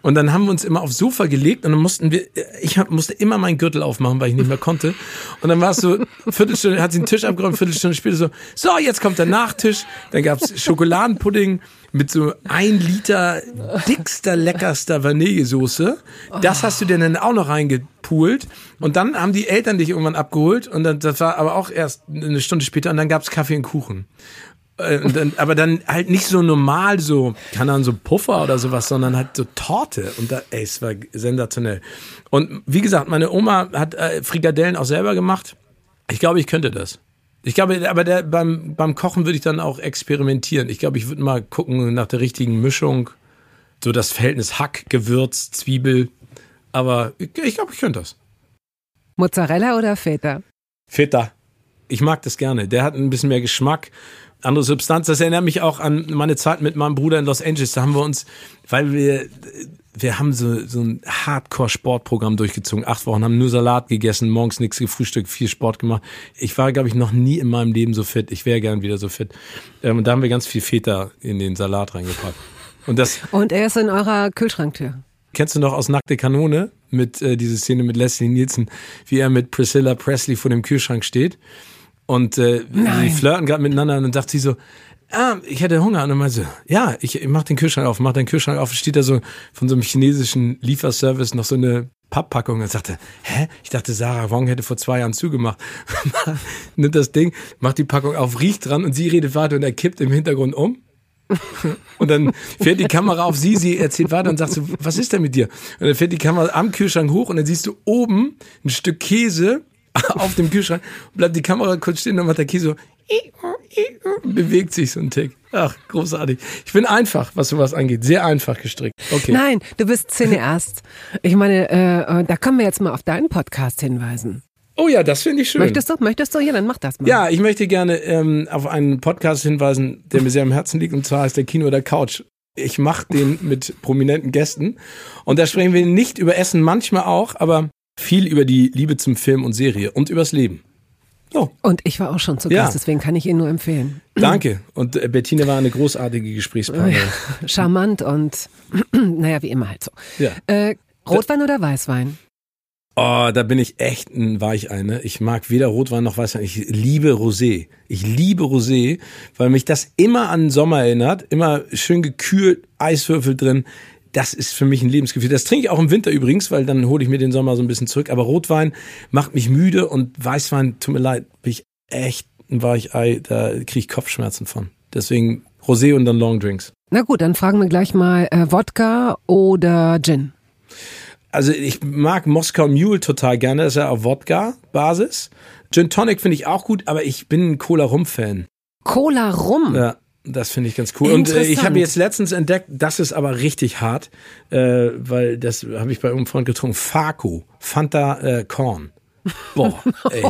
S2: Und dann haben wir uns immer aufs Sofa gelegt und dann mussten wir, ich hab, musste immer meinen Gürtel aufmachen, weil ich nicht mehr konnte. Und dann war es so, Viertelstunde, hat sie den Tisch abgeräumt, Viertelstunde später so, so, jetzt kommt der Nachtisch. Dann gab's Schokoladenpudding mit so ein Liter dickster, leckerster Vanillesoße. Das hast du dir dann auch noch reingepult. Und dann haben die Eltern dich irgendwann abgeholt. Und dann, das war aber auch erst eine Stunde später. Und dann gab's Kaffee und Kuchen. Äh, und dann, aber dann halt nicht so normal, so, kann dann so Puffer oder sowas, sondern halt so Torte. Und da, ey, es war sensationell. Und wie gesagt, meine Oma hat äh, Frikadellen auch selber gemacht. Ich glaube, ich könnte das. Ich glaube, aber der, beim, beim Kochen würde ich dann auch experimentieren. Ich glaube, ich würde mal gucken nach der richtigen Mischung. So das Verhältnis Hack, Gewürz, Zwiebel. Aber ich, ich glaube, ich könnte das.
S1: Mozzarella oder Feta?
S2: Feta. Ich mag das gerne. Der hat ein bisschen mehr Geschmack, andere Substanz. Das erinnert mich auch an meine Zeit mit meinem Bruder in Los Angeles. Da haben wir uns, weil wir, wir haben so, so ein Hardcore-Sportprogramm durchgezogen. Acht Wochen haben nur Salat gegessen, morgens nichts gefrühstückt, viel Sport gemacht. Ich war, glaube ich, noch nie in meinem Leben so fit. Ich wäre gern wieder so fit. Ähm, und da haben wir ganz viel Feta in den Salat reingepackt. Und das,
S1: Und er ist in eurer Kühlschranktür.
S2: Kennst du noch aus Nackte Kanone mit äh, diese Szene mit Leslie Nielsen, wie er mit Priscilla Presley vor dem Kühlschrank steht und äh, sie flirten gerade miteinander und dann sagt sie so, ah, ich hätte Hunger. Und dann meinte sie, ja, ich, ich mach den Kühlschrank auf, mach den Kühlschrank auf, steht da so von so einem chinesischen Lieferservice noch so eine Papppackung und sagte, hä? Ich dachte, Sarah Wong hätte vor zwei Jahren zugemacht. Nimmt das Ding, macht die Packung auf, riecht dran und sie redet weiter und er kippt im Hintergrund um. und dann fährt die Kamera auf sie, sie erzählt weiter und sagt so, was ist denn mit dir? Und dann fährt die Kamera am Kühlschrank hoch und dann siehst du oben ein Stück Käse auf dem Kühlschrank, bleibt die Kamera kurz stehen und macht der Käse so, bewegt sich so ein Tick. Ach, großartig. Ich bin einfach, was sowas angeht. Sehr einfach gestrickt. Okay.
S1: Nein, du bist Cineast. Ich meine, äh, da können wir jetzt mal auf deinen Podcast hinweisen.
S2: Oh ja, das finde ich schön.
S1: Möchtest du? Möchtest du? Ja, dann mach das mal.
S2: Ja, ich möchte gerne ähm, auf einen Podcast hinweisen, der mir sehr am Herzen liegt, und zwar heißt der Kino oder Couch. Ich mache den mit prominenten Gästen. Und da sprechen wir nicht über Essen, manchmal auch, aber viel über die Liebe zum Film und Serie und übers Leben.
S1: So. Und ich war auch schon zu Gast, ja. deswegen kann ich ihn nur empfehlen.
S2: Danke. Und äh, Bettina war eine großartige Gesprächspartnerin.
S1: Charmant und naja, wie immer halt so. Ja. Äh, Rotwein oder Weißwein?
S2: Oh, da bin ich echt ein Weichei. Ne? Ich mag weder Rotwein noch Weißwein. Ich liebe Rosé. Ich liebe Rosé, weil mich das immer an Sommer erinnert. Immer schön gekühlt, Eiswürfel drin das ist für mich ein Lebensgefühl. Das trinke ich auch im Winter übrigens, weil dann hole ich mir den Sommer so ein bisschen zurück. Aber Rotwein macht mich müde und Weißwein, tut mir leid, bin ich echt ein Weichei, da kriege ich Kopfschmerzen von. Deswegen Rosé und dann Longdrinks.
S1: Na gut, dann fragen wir gleich mal äh, Wodka oder Gin.
S2: Also ich mag Moskau Mule total gerne, das ist ja auf Wodka-Basis. Gin Tonic finde ich auch gut, aber ich bin ein Cola-Rum-Fan.
S1: Cola-Rum?
S2: Ja. Das finde ich ganz cool. Und äh, ich habe jetzt letztens entdeckt, das ist aber richtig hart, äh, weil das habe ich bei einem Freund getrunken. Faco, Fanta äh, Korn. Boah, ey,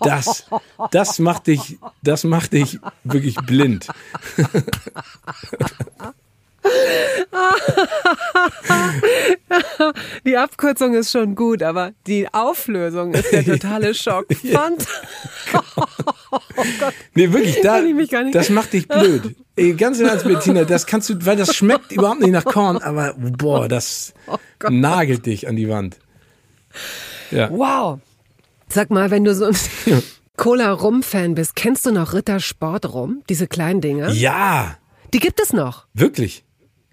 S2: das, das macht dich, das macht dich wirklich blind.
S1: die Abkürzung ist schon gut, aber die Auflösung ist der totale Schock. Fand.
S2: oh Gott. Nee, wirklich, da, das macht dich blöd. Ey, ganz ernst, Bettina, das kannst du, weil das schmeckt überhaupt nicht nach Korn, aber boah, das oh nagelt dich an die Wand.
S1: Ja. Wow. Sag mal, wenn du so ein Cola-Rum-Fan bist, kennst du noch Ritter Sport Rum? Diese kleinen Dinge?
S2: Ja.
S1: Die gibt es noch.
S2: Wirklich?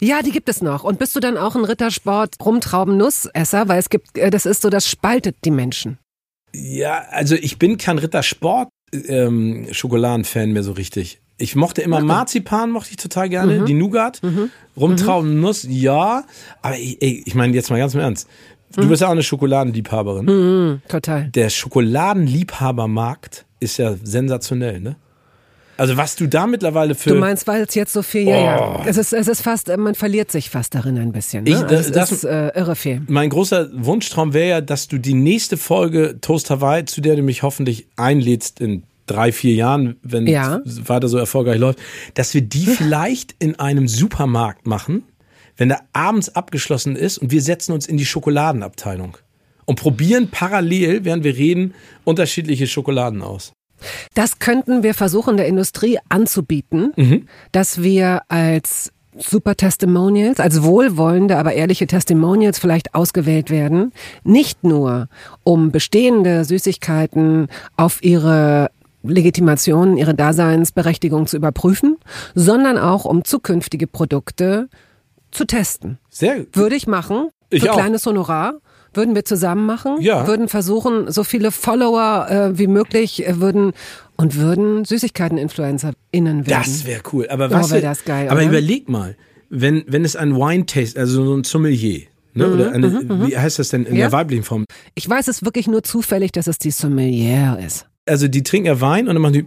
S1: Ja, die gibt es noch. Und bist du dann auch ein Rittersport Rumtrauben-Nussesser? Weil es gibt, äh, das ist so, das spaltet die Menschen.
S2: Ja, also ich bin kein Rittersport ähm, Schokoladenfan mehr so richtig. Ich mochte immer okay. Marzipan, mochte ich total gerne, mhm. die Nougat, mhm. Rumtrauben-Nuss, ja. Aber ich, ich meine jetzt mal ganz im Ernst. Du mhm. bist ja auch eine Schokoladenliebhaberin.
S1: Mhm, total.
S2: Der Schokoladenliebhabermarkt ist ja sensationell, ne? Also was du da mittlerweile für...
S1: Du meinst, weil es jetzt so viel, ja, oh. ja. Es ist, es ist fast, man verliert sich fast darin ein bisschen. Ne? Ich, das, also das ist äh, irre viel.
S2: Mein großer Wunschtraum wäre ja, dass du die nächste Folge Toast Hawaii, zu der du mich hoffentlich einlädst in drei, vier Jahren, wenn ja. es weiter so erfolgreich läuft, dass wir die vielleicht in einem Supermarkt machen, wenn der abends abgeschlossen ist und wir setzen uns in die Schokoladenabteilung und probieren parallel, während wir reden, unterschiedliche Schokoladen aus.
S1: Das könnten wir versuchen, der Industrie anzubieten, mhm. dass wir als Super Testimonials, als wohlwollende, aber ehrliche Testimonials vielleicht ausgewählt werden. Nicht nur, um bestehende Süßigkeiten auf ihre Legitimation, ihre Daseinsberechtigung zu überprüfen, sondern auch um zukünftige Produkte zu testen.
S2: Sehr gut.
S1: Würde ich machen. Ich für auch. kleines Honorar. Würden wir zusammen machen, ja. würden versuchen, so viele Follower äh, wie möglich äh, würden und würden Süßigkeiten-InfluencerInnen werden.
S2: Das wäre cool. Aber was?
S1: Oh, das geil,
S2: aber oder? überleg mal, wenn, wenn es ein Wine-Taste, also so ein Sommelier, Ne? Mhm, Oder eine, mhm, mhm. wie heißt das denn in ja. der weiblichen Form?
S1: Ich weiß es wirklich nur zufällig, dass es die Sommelier ist.
S2: Also die trinken ja Wein und dann machen die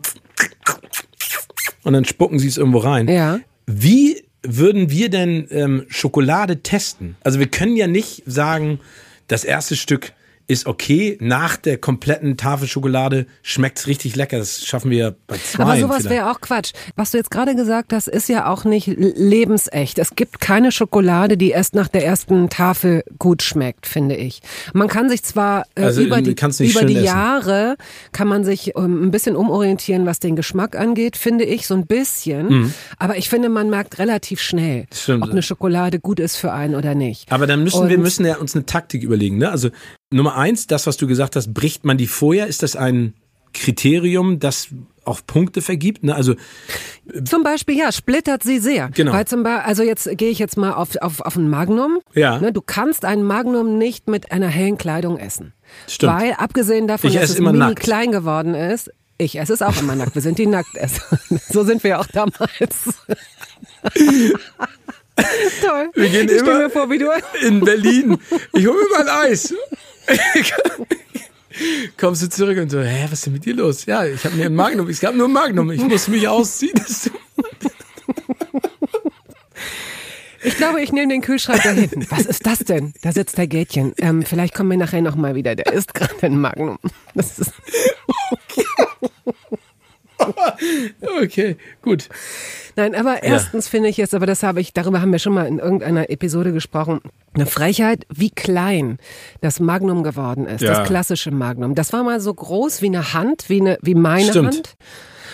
S2: und dann spucken sie es irgendwo rein.
S1: Ja.
S2: Wie würden wir denn ähm, Schokolade testen? Also wir können ja nicht sagen, das erste Stück ist okay. Nach der kompletten Tafel Schokolade schmeckt's richtig lecker. Das schaffen wir bei zwei.
S1: Aber sowas wäre auch Quatsch. Was du jetzt gerade gesagt hast, ist ja auch nicht lebensecht. Es gibt keine Schokolade, die erst nach der ersten Tafel gut schmeckt, finde ich. Man kann sich zwar äh, also, über die, über die Jahre kann man sich ähm, ein bisschen umorientieren, was den Geschmack angeht, finde ich, so ein bisschen. Mhm. Aber ich finde, man merkt relativ schnell, Stimmt. ob eine Schokolade gut ist für einen oder nicht.
S2: Aber dann müssen Und wir müssen ja uns eine Taktik überlegen. Ne? Also Nummer eins, das, was du gesagt hast, bricht man die vorher? Ist das ein Kriterium, das auch Punkte vergibt? Ne? Also
S1: Zum Beispiel, ja, splittert sie sehr.
S2: Genau.
S1: Weil zum Beispiel, also jetzt gehe ich jetzt mal auf, auf, auf ein Magnum.
S2: Ja.
S1: Ne, du kannst ein Magnum nicht mit einer hellen Kleidung essen.
S2: Stimmt.
S1: Weil, abgesehen davon,
S2: Ich
S1: dass es
S2: immer
S1: mini
S2: nackt.
S1: klein geworden ist, ich esse es auch immer nackt. Wir sind die Nackesser. So sind wir auch damals. Toll.
S2: Wir gehen
S1: ich
S2: immer-
S1: mir vor, wie du.
S2: in Berlin. Ich hole mir mal ein Eis. Kommst du zurück und so, hä, was ist denn mit dir los? Ja, ich habe mir ein Magnum, es gab nur ein Magnum, ich muss mich ausziehen.
S1: Ich glaube, ich nehme den Kühlschrank da hinten. Was ist das denn? Da sitzt der Gätchen. Ähm, vielleicht kommen wir nachher noch mal wieder. Der isst gerade ein Magnum. Das ist
S2: Okay, gut.
S1: Nein, aber erstens finde ich jetzt, aber das habe ich, darüber haben wir schon mal in irgendeiner Episode gesprochen, eine Frechheit, wie klein das Magnum geworden ist,
S2: Ja.
S1: das klassische Magnum. Das war mal so groß wie eine Hand, wie, eine, wie meine
S2: Stimmt.
S1: Hand.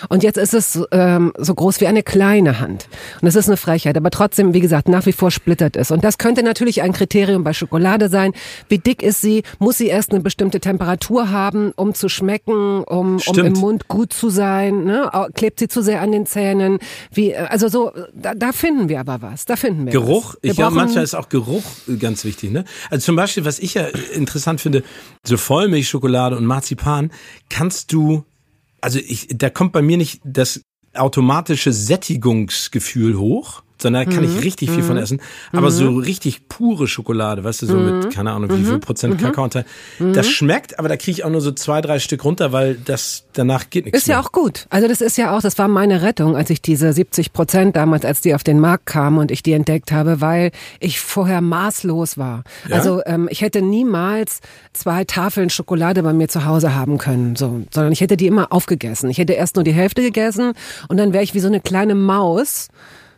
S1: Und jetzt ist es ähm, so groß wie eine kleine Hand. Und das ist eine Frechheit, aber trotzdem, wie gesagt, nach wie vor splittert es. Und das könnte natürlich ein Kriterium bei Schokolade sein. Wie dick ist sie? Muss sie erst eine bestimmte Temperatur haben, um zu schmecken, um, um im Mund gut zu sein? Ne? Klebt sie zu sehr an den Zähnen? Wie, äh, also so, da, da finden wir aber was. Da finden wir
S2: Geruch,
S1: Was. Wir
S2: ich glaube, manchmal ist auch Geruch ganz wichtig. Ne? Also zum Beispiel, was ich ja interessant finde, so Vollmilchschokolade und Marzipan kannst du, also ich, da kommt bei mir nicht das automatische Sättigungsgefühl hoch, sondern da kann
S1: Mhm.
S2: ich richtig viel von essen. Aber so richtig pure Schokolade, weißt du, so
S1: Mhm.
S2: mit, keine Ahnung, wie viel Prozent Kakaoanteil, das schmeckt, aber da kriege ich auch nur so zwei, drei Stück runter, weil das danach geht nichts
S1: Ist ja
S2: mehr.
S1: auch gut. Also das ist ja auch, das war meine Rettung, als ich diese 70 Prozent damals, als die auf den Markt kamen und ich die entdeckt habe, weil ich vorher maßlos war.
S2: Ja?
S1: Also ähm, ich hätte niemals zwei Tafeln Schokolade bei mir zu Hause haben können, so, sondern ich hätte die immer aufgegessen. Ich hätte erst nur die Hälfte gegessen und dann wäre ich wie so eine kleine Maus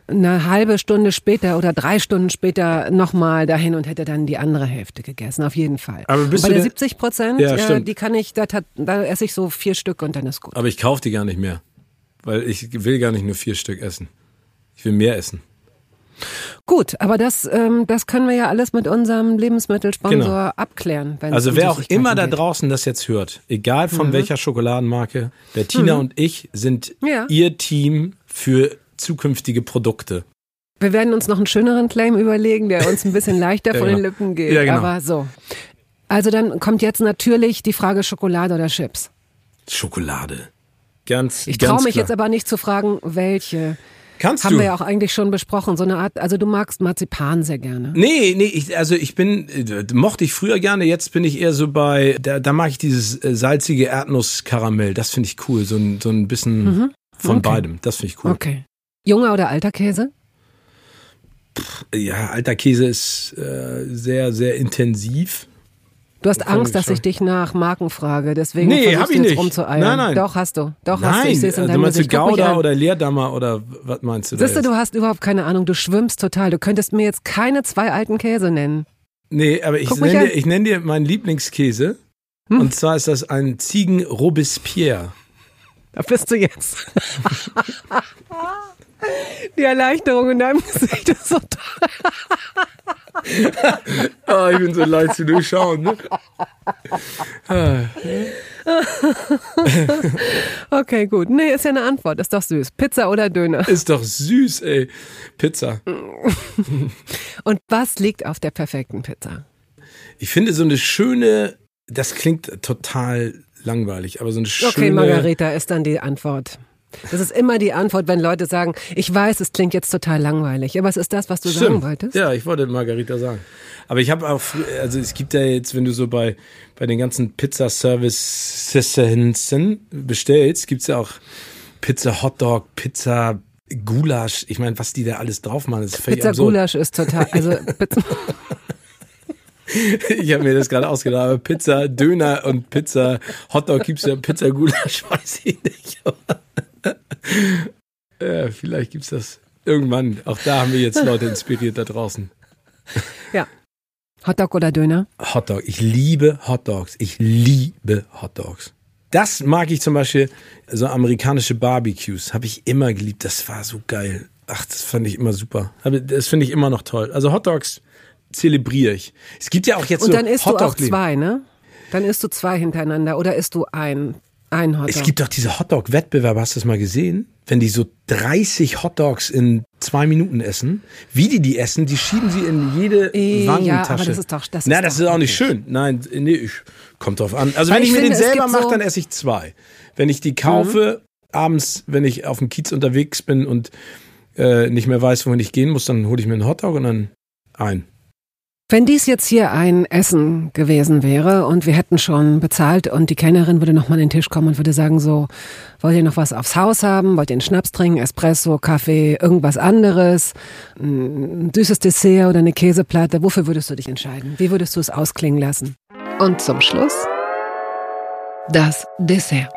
S1: eine halbe Stunde später oder drei Stunden später nochmal dahin und hätte dann die andere Hälfte gegessen, auf jeden Fall.
S2: Aber bist
S1: bei der
S2: denn-
S1: 70 Prozent,
S2: Ja,
S1: äh,
S2: stimmt.
S1: die kann ich, da, da esse ich so vier Stück und dann ist gut.
S2: Aber ich kaufe die gar nicht mehr, weil ich will gar nicht nur vier Stück essen. Ich will mehr essen.
S1: Gut, aber das, ähm, das können wir ja alles mit unserem Lebensmittelsponsor
S2: Genau.
S1: abklären.
S2: Also wer auch immer da draußen das jetzt hört, egal
S1: Mhm.
S2: von welcher Schokoladenmarke, Bettina und ich sind
S1: Ja.
S2: ihr Team für zukünftige Produkte.
S1: Wir werden uns noch einen schöneren Claim überlegen, der uns ein bisschen leichter
S2: Ja,
S1: von den
S2: genau.
S1: Lippen geht.
S2: Ja, genau.
S1: Aber so. Also dann kommt jetzt natürlich die Frage Schokolade oder Chips.
S2: Schokolade. Ganz,
S1: Ich traue mich
S2: klar.
S1: jetzt aber nicht zu fragen, welche.
S2: Kannst
S1: Haben
S2: du?
S1: wir ja auch eigentlich schon besprochen. So eine Art, also du magst Marzipan sehr gerne.
S2: Nee, nee, ich, also ich bin, äh, mochte ich früher gerne, jetzt bin ich eher so bei, da, da mag ich dieses äh, salzige Erdnusskaramell, das finde ich cool, so ein, so ein bisschen von
S1: Mhm. Okay.
S2: beidem, das finde ich cool.
S1: Okay. Junger oder alter Käse?
S2: Ja, alter Käse ist äh, sehr, sehr intensiv.
S1: Du hast Angst, dass ich dich nach Marken frage, deswegen
S2: Nee,
S1: versuchst
S2: ich
S1: jetzt
S2: nicht.
S1: rumzueiern.
S2: Nein, nein.
S1: Doch, hast du. Doch, hast du. Ich sehe es in
S2: also
S1: deinem
S2: meinst du
S1: Gesicht.
S2: Gouda oder Leerdammer oder was meinst du da
S1: Siehst du, du hast überhaupt keine Ahnung. Du schwimmst total. Du könntest mir jetzt keine zwei alten Käse nennen.
S2: Nee, aber ich nenne dir, ich nenn dir meinen Lieblingskäse.
S1: Hm.
S2: Und zwar ist das ein Ziegen Robespierre.
S1: Da bist du jetzt. Die Erleichterung in deinem Gesicht ist so toll.
S2: Ah, ich bin so leicht zu durchschauen, ne?
S1: Okay, gut. Nee, ist ja eine Antwort. Ist doch süß. Pizza oder Döner?
S2: Ist doch süß, ey. Pizza.
S1: Und was liegt auf der perfekten Pizza?
S2: Ich finde so eine schöne, das klingt total langweilig, aber so eine schöne.
S1: Okay, Margarita ist dann die Antwort. Das ist immer die Antwort, wenn Leute sagen, ich weiß, es klingt jetzt total langweilig, aber es ist das, was du sagen
S2: Stimmt.
S1: wolltest.
S2: Ja, ich wollte Margarita sagen. Aber ich habe auch, also es gibt ja jetzt, wenn du so bei, bei den ganzen Pizzaservices bestellst, gibt's ja auch Pizza Hotdog, Pizza Gulasch. Ich meine, was die da alles drauf machen, ist völlig
S1: Pizza
S2: absurd.
S1: Gulasch ist total, also Pizza,
S2: Ich habe mir das gerade ausgedacht, aber Pizza Döner und Pizza Hotdog gibt's ja, Pizza Gulasch weiß ich nicht. Ja, vielleicht gibt's das irgendwann. Auch da haben wir jetzt Leute inspiriert da draußen.
S1: ja. Hotdog oder Döner?
S2: Hotdog. Ich liebe Hotdogs. Ich liebe Hotdogs. Das mag ich zum Beispiel, so amerikanische Barbecues, habe ich immer geliebt. Das war so geil. Ach, das fand ich immer super. Das finde ich immer noch toll. Also Hotdogs zelebriere ich. Es gibt ja auch jetzt
S1: Und
S2: so
S1: dann isst du auch zwei, ne? Dann isst du zwei hintereinander oder isst du ein? Ein Hotdog.
S2: Es gibt doch diese Hotdog-Wettbewerbe, hast du das mal gesehen? Wenn die so 30 Hotdogs in zwei Minuten essen, wie die die essen, die schieben sie in jede Wangentasche.
S1: ja, aber das ist doch- das
S2: Na,
S1: ist
S2: das ist auch nicht schön. Nein, nee, ich, kommt drauf an. Also
S1: Weil
S2: wenn ich,
S1: ich
S2: mir
S1: finde,
S2: den
S1: es
S2: selber mache,
S1: so-
S2: dann esse ich zwei. Wenn ich die kaufe, abends, wenn ich auf dem Kiez unterwegs bin und äh, nicht mehr weiß, wohin ich gehen muss, dann hole ich mir einen Hotdog und dann ein.
S1: Wenn dies jetzt hier ein Essen gewesen wäre und wir hätten schon bezahlt und die Kellnerin würde nochmal an den Tisch kommen und würde sagen so, wollt ihr noch was aufs Haus haben? Wollt ihr einen Schnaps trinken, Espresso, Kaffee, irgendwas anderes? Ein süßes Dessert oder eine Käseplatte? Wofür würdest du dich entscheiden? Wie würdest du es ausklingen lassen? Und zum Schluss das Dessert.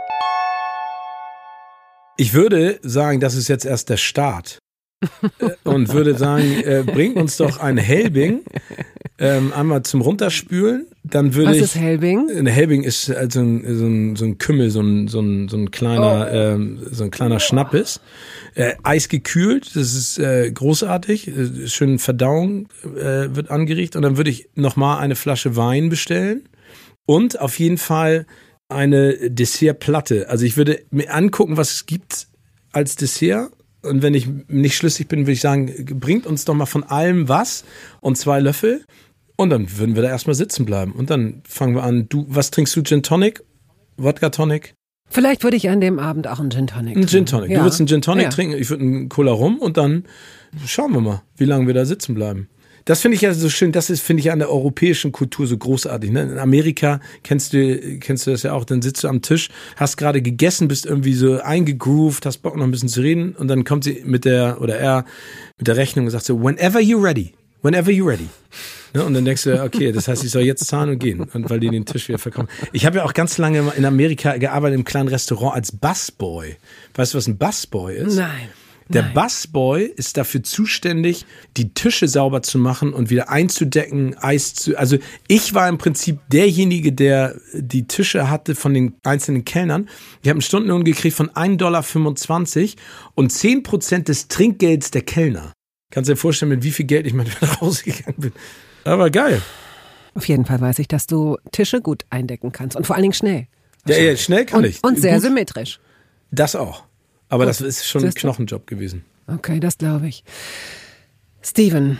S2: Ich würde sagen, das ist jetzt erst der Start. Und würde sagen, äh, bringt uns doch ein Helbing ähm, einmal zum Runterspülen. Dann würde
S1: Was
S2: ich.
S1: ist Helbing?
S2: Ein Helbing ist also ein, so, ein, so ein Kümmel, so ein, so ein, so ein kleiner,
S1: Oh.
S2: ähm, so ein kleiner Schnappes. Äh, eisgekühlt, das ist äh, großartig. Äh, schön Verdauung äh, wird angeregt. Und dann würde ich nochmal eine Flasche Wein bestellen. Und auf jeden Fall eine Dessertplatte. Also ich würde mir angucken, was es gibt als Dessert. Und wenn ich nicht schlüssig bin, würde ich sagen, bringt uns doch mal von allem was und zwei Löffel. Und dann würden wir da erstmal sitzen bleiben. Und dann fangen wir an. Du, was trinkst du? Gin Tonic? Wodka Tonic?
S1: Vielleicht würde ich an dem Abend auch einen Gin Tonic
S2: Ein Gin
S1: trinken.
S2: Tonic.
S1: Ja.
S2: Du würdest einen Gin Tonic
S1: Ja.
S2: trinken, ich würde einen Cola rum und dann schauen wir mal, wie lange wir da sitzen bleiben. Das finde ich ja so schön, das ist, finde ich, an der europäischen Kultur so großartig. Ne? In Amerika kennst du, kennst du das ja auch, dann sitzt du am Tisch, hast gerade gegessen, bist irgendwie so eingegroovt, hast Bock noch ein bisschen zu reden und dann kommt sie mit der, oder er, mit der Rechnung und sagt so, whenever you're ready, whenever you're ready. Ne? Und dann denkst du, okay, das heißt, ich soll jetzt zahlen und gehen, und weil die den Tisch wieder verkaufen. Ich habe ja auch ganz lange in Amerika gearbeitet im kleinen Restaurant als Busboy. Weißt du, was ein Busboy ist?
S1: Nein.
S2: Der
S1: Nein.
S2: Busboy ist dafür zuständig, die Tische sauber zu machen und wieder einzudecken, Eis zu. Also ich war im Prinzip derjenige, der die Tische hatte von den einzelnen Kellnern. Ich habe einen Stundenlohn gekriegt von 1,25 Dollar und 10% des Trinkgelds der Kellner. Kannst du dir vorstellen, mit wie viel Geld ich mal wieder rausgegangen bin. Aber geil.
S1: Auf jeden Fall weiß ich, dass du Tische gut eindecken kannst und vor allen Dingen schnell.
S2: Ja, ja, schnell kann
S1: Und,
S2: ich.
S1: und sehr
S2: Gut.
S1: symmetrisch.
S2: Das auch. Aber das ist schon ein? Knochenjob gewesen.
S1: Okay, das glaube ich. Steven,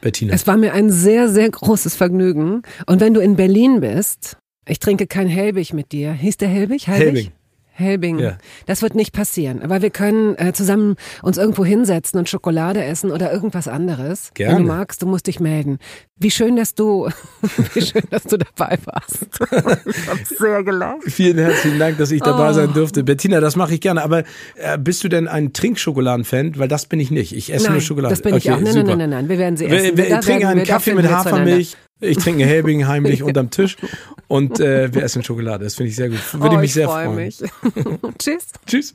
S2: Bettina.
S1: es war mir ein sehr, sehr großes Vergnügen. Und wenn du in Berlin bist, ich trinke kein Helbig mit dir. Hieß der Helbig?
S2: Helbing.
S1: Helbing.
S2: Ja.
S1: Das wird nicht passieren. Aber wir können äh, zusammen uns irgendwo hinsetzen und Schokolade essen oder irgendwas anderes. Wenn
S2: Gerne.
S1: du magst, du musst dich melden. Wie schön, dass du, wie schön, dass du dabei warst. ich hab sehr gelacht.
S2: Vielen herzlichen Dank, dass ich dabei
S1: Oh.
S2: sein durfte. Bettina, das mache ich gerne. Aber äh, bist du denn ein Trinkschokoladen-Fan? Weil das bin ich nicht. Ich esse
S1: Nein,
S2: nur Schokolade.
S1: das bin ich
S2: Okay,
S1: auch. Nein,
S2: super.
S1: nein, nein, nein, nein. Wir werden sie
S2: Wir,
S1: essen.
S2: wir,
S1: Da
S2: ich trinke
S1: werden
S2: einen
S1: wir-
S2: Kaffee mit
S1: wir.
S2: Hafermilch. Ich trinke einen Helbing heimlich unterm Tisch. Und äh, wir essen Schokolade. Das finde ich sehr gut. Würde
S1: oh,
S2: ich mich sehr
S1: freu
S2: freuen.
S1: Mich. Tschüss.
S2: Tschüss.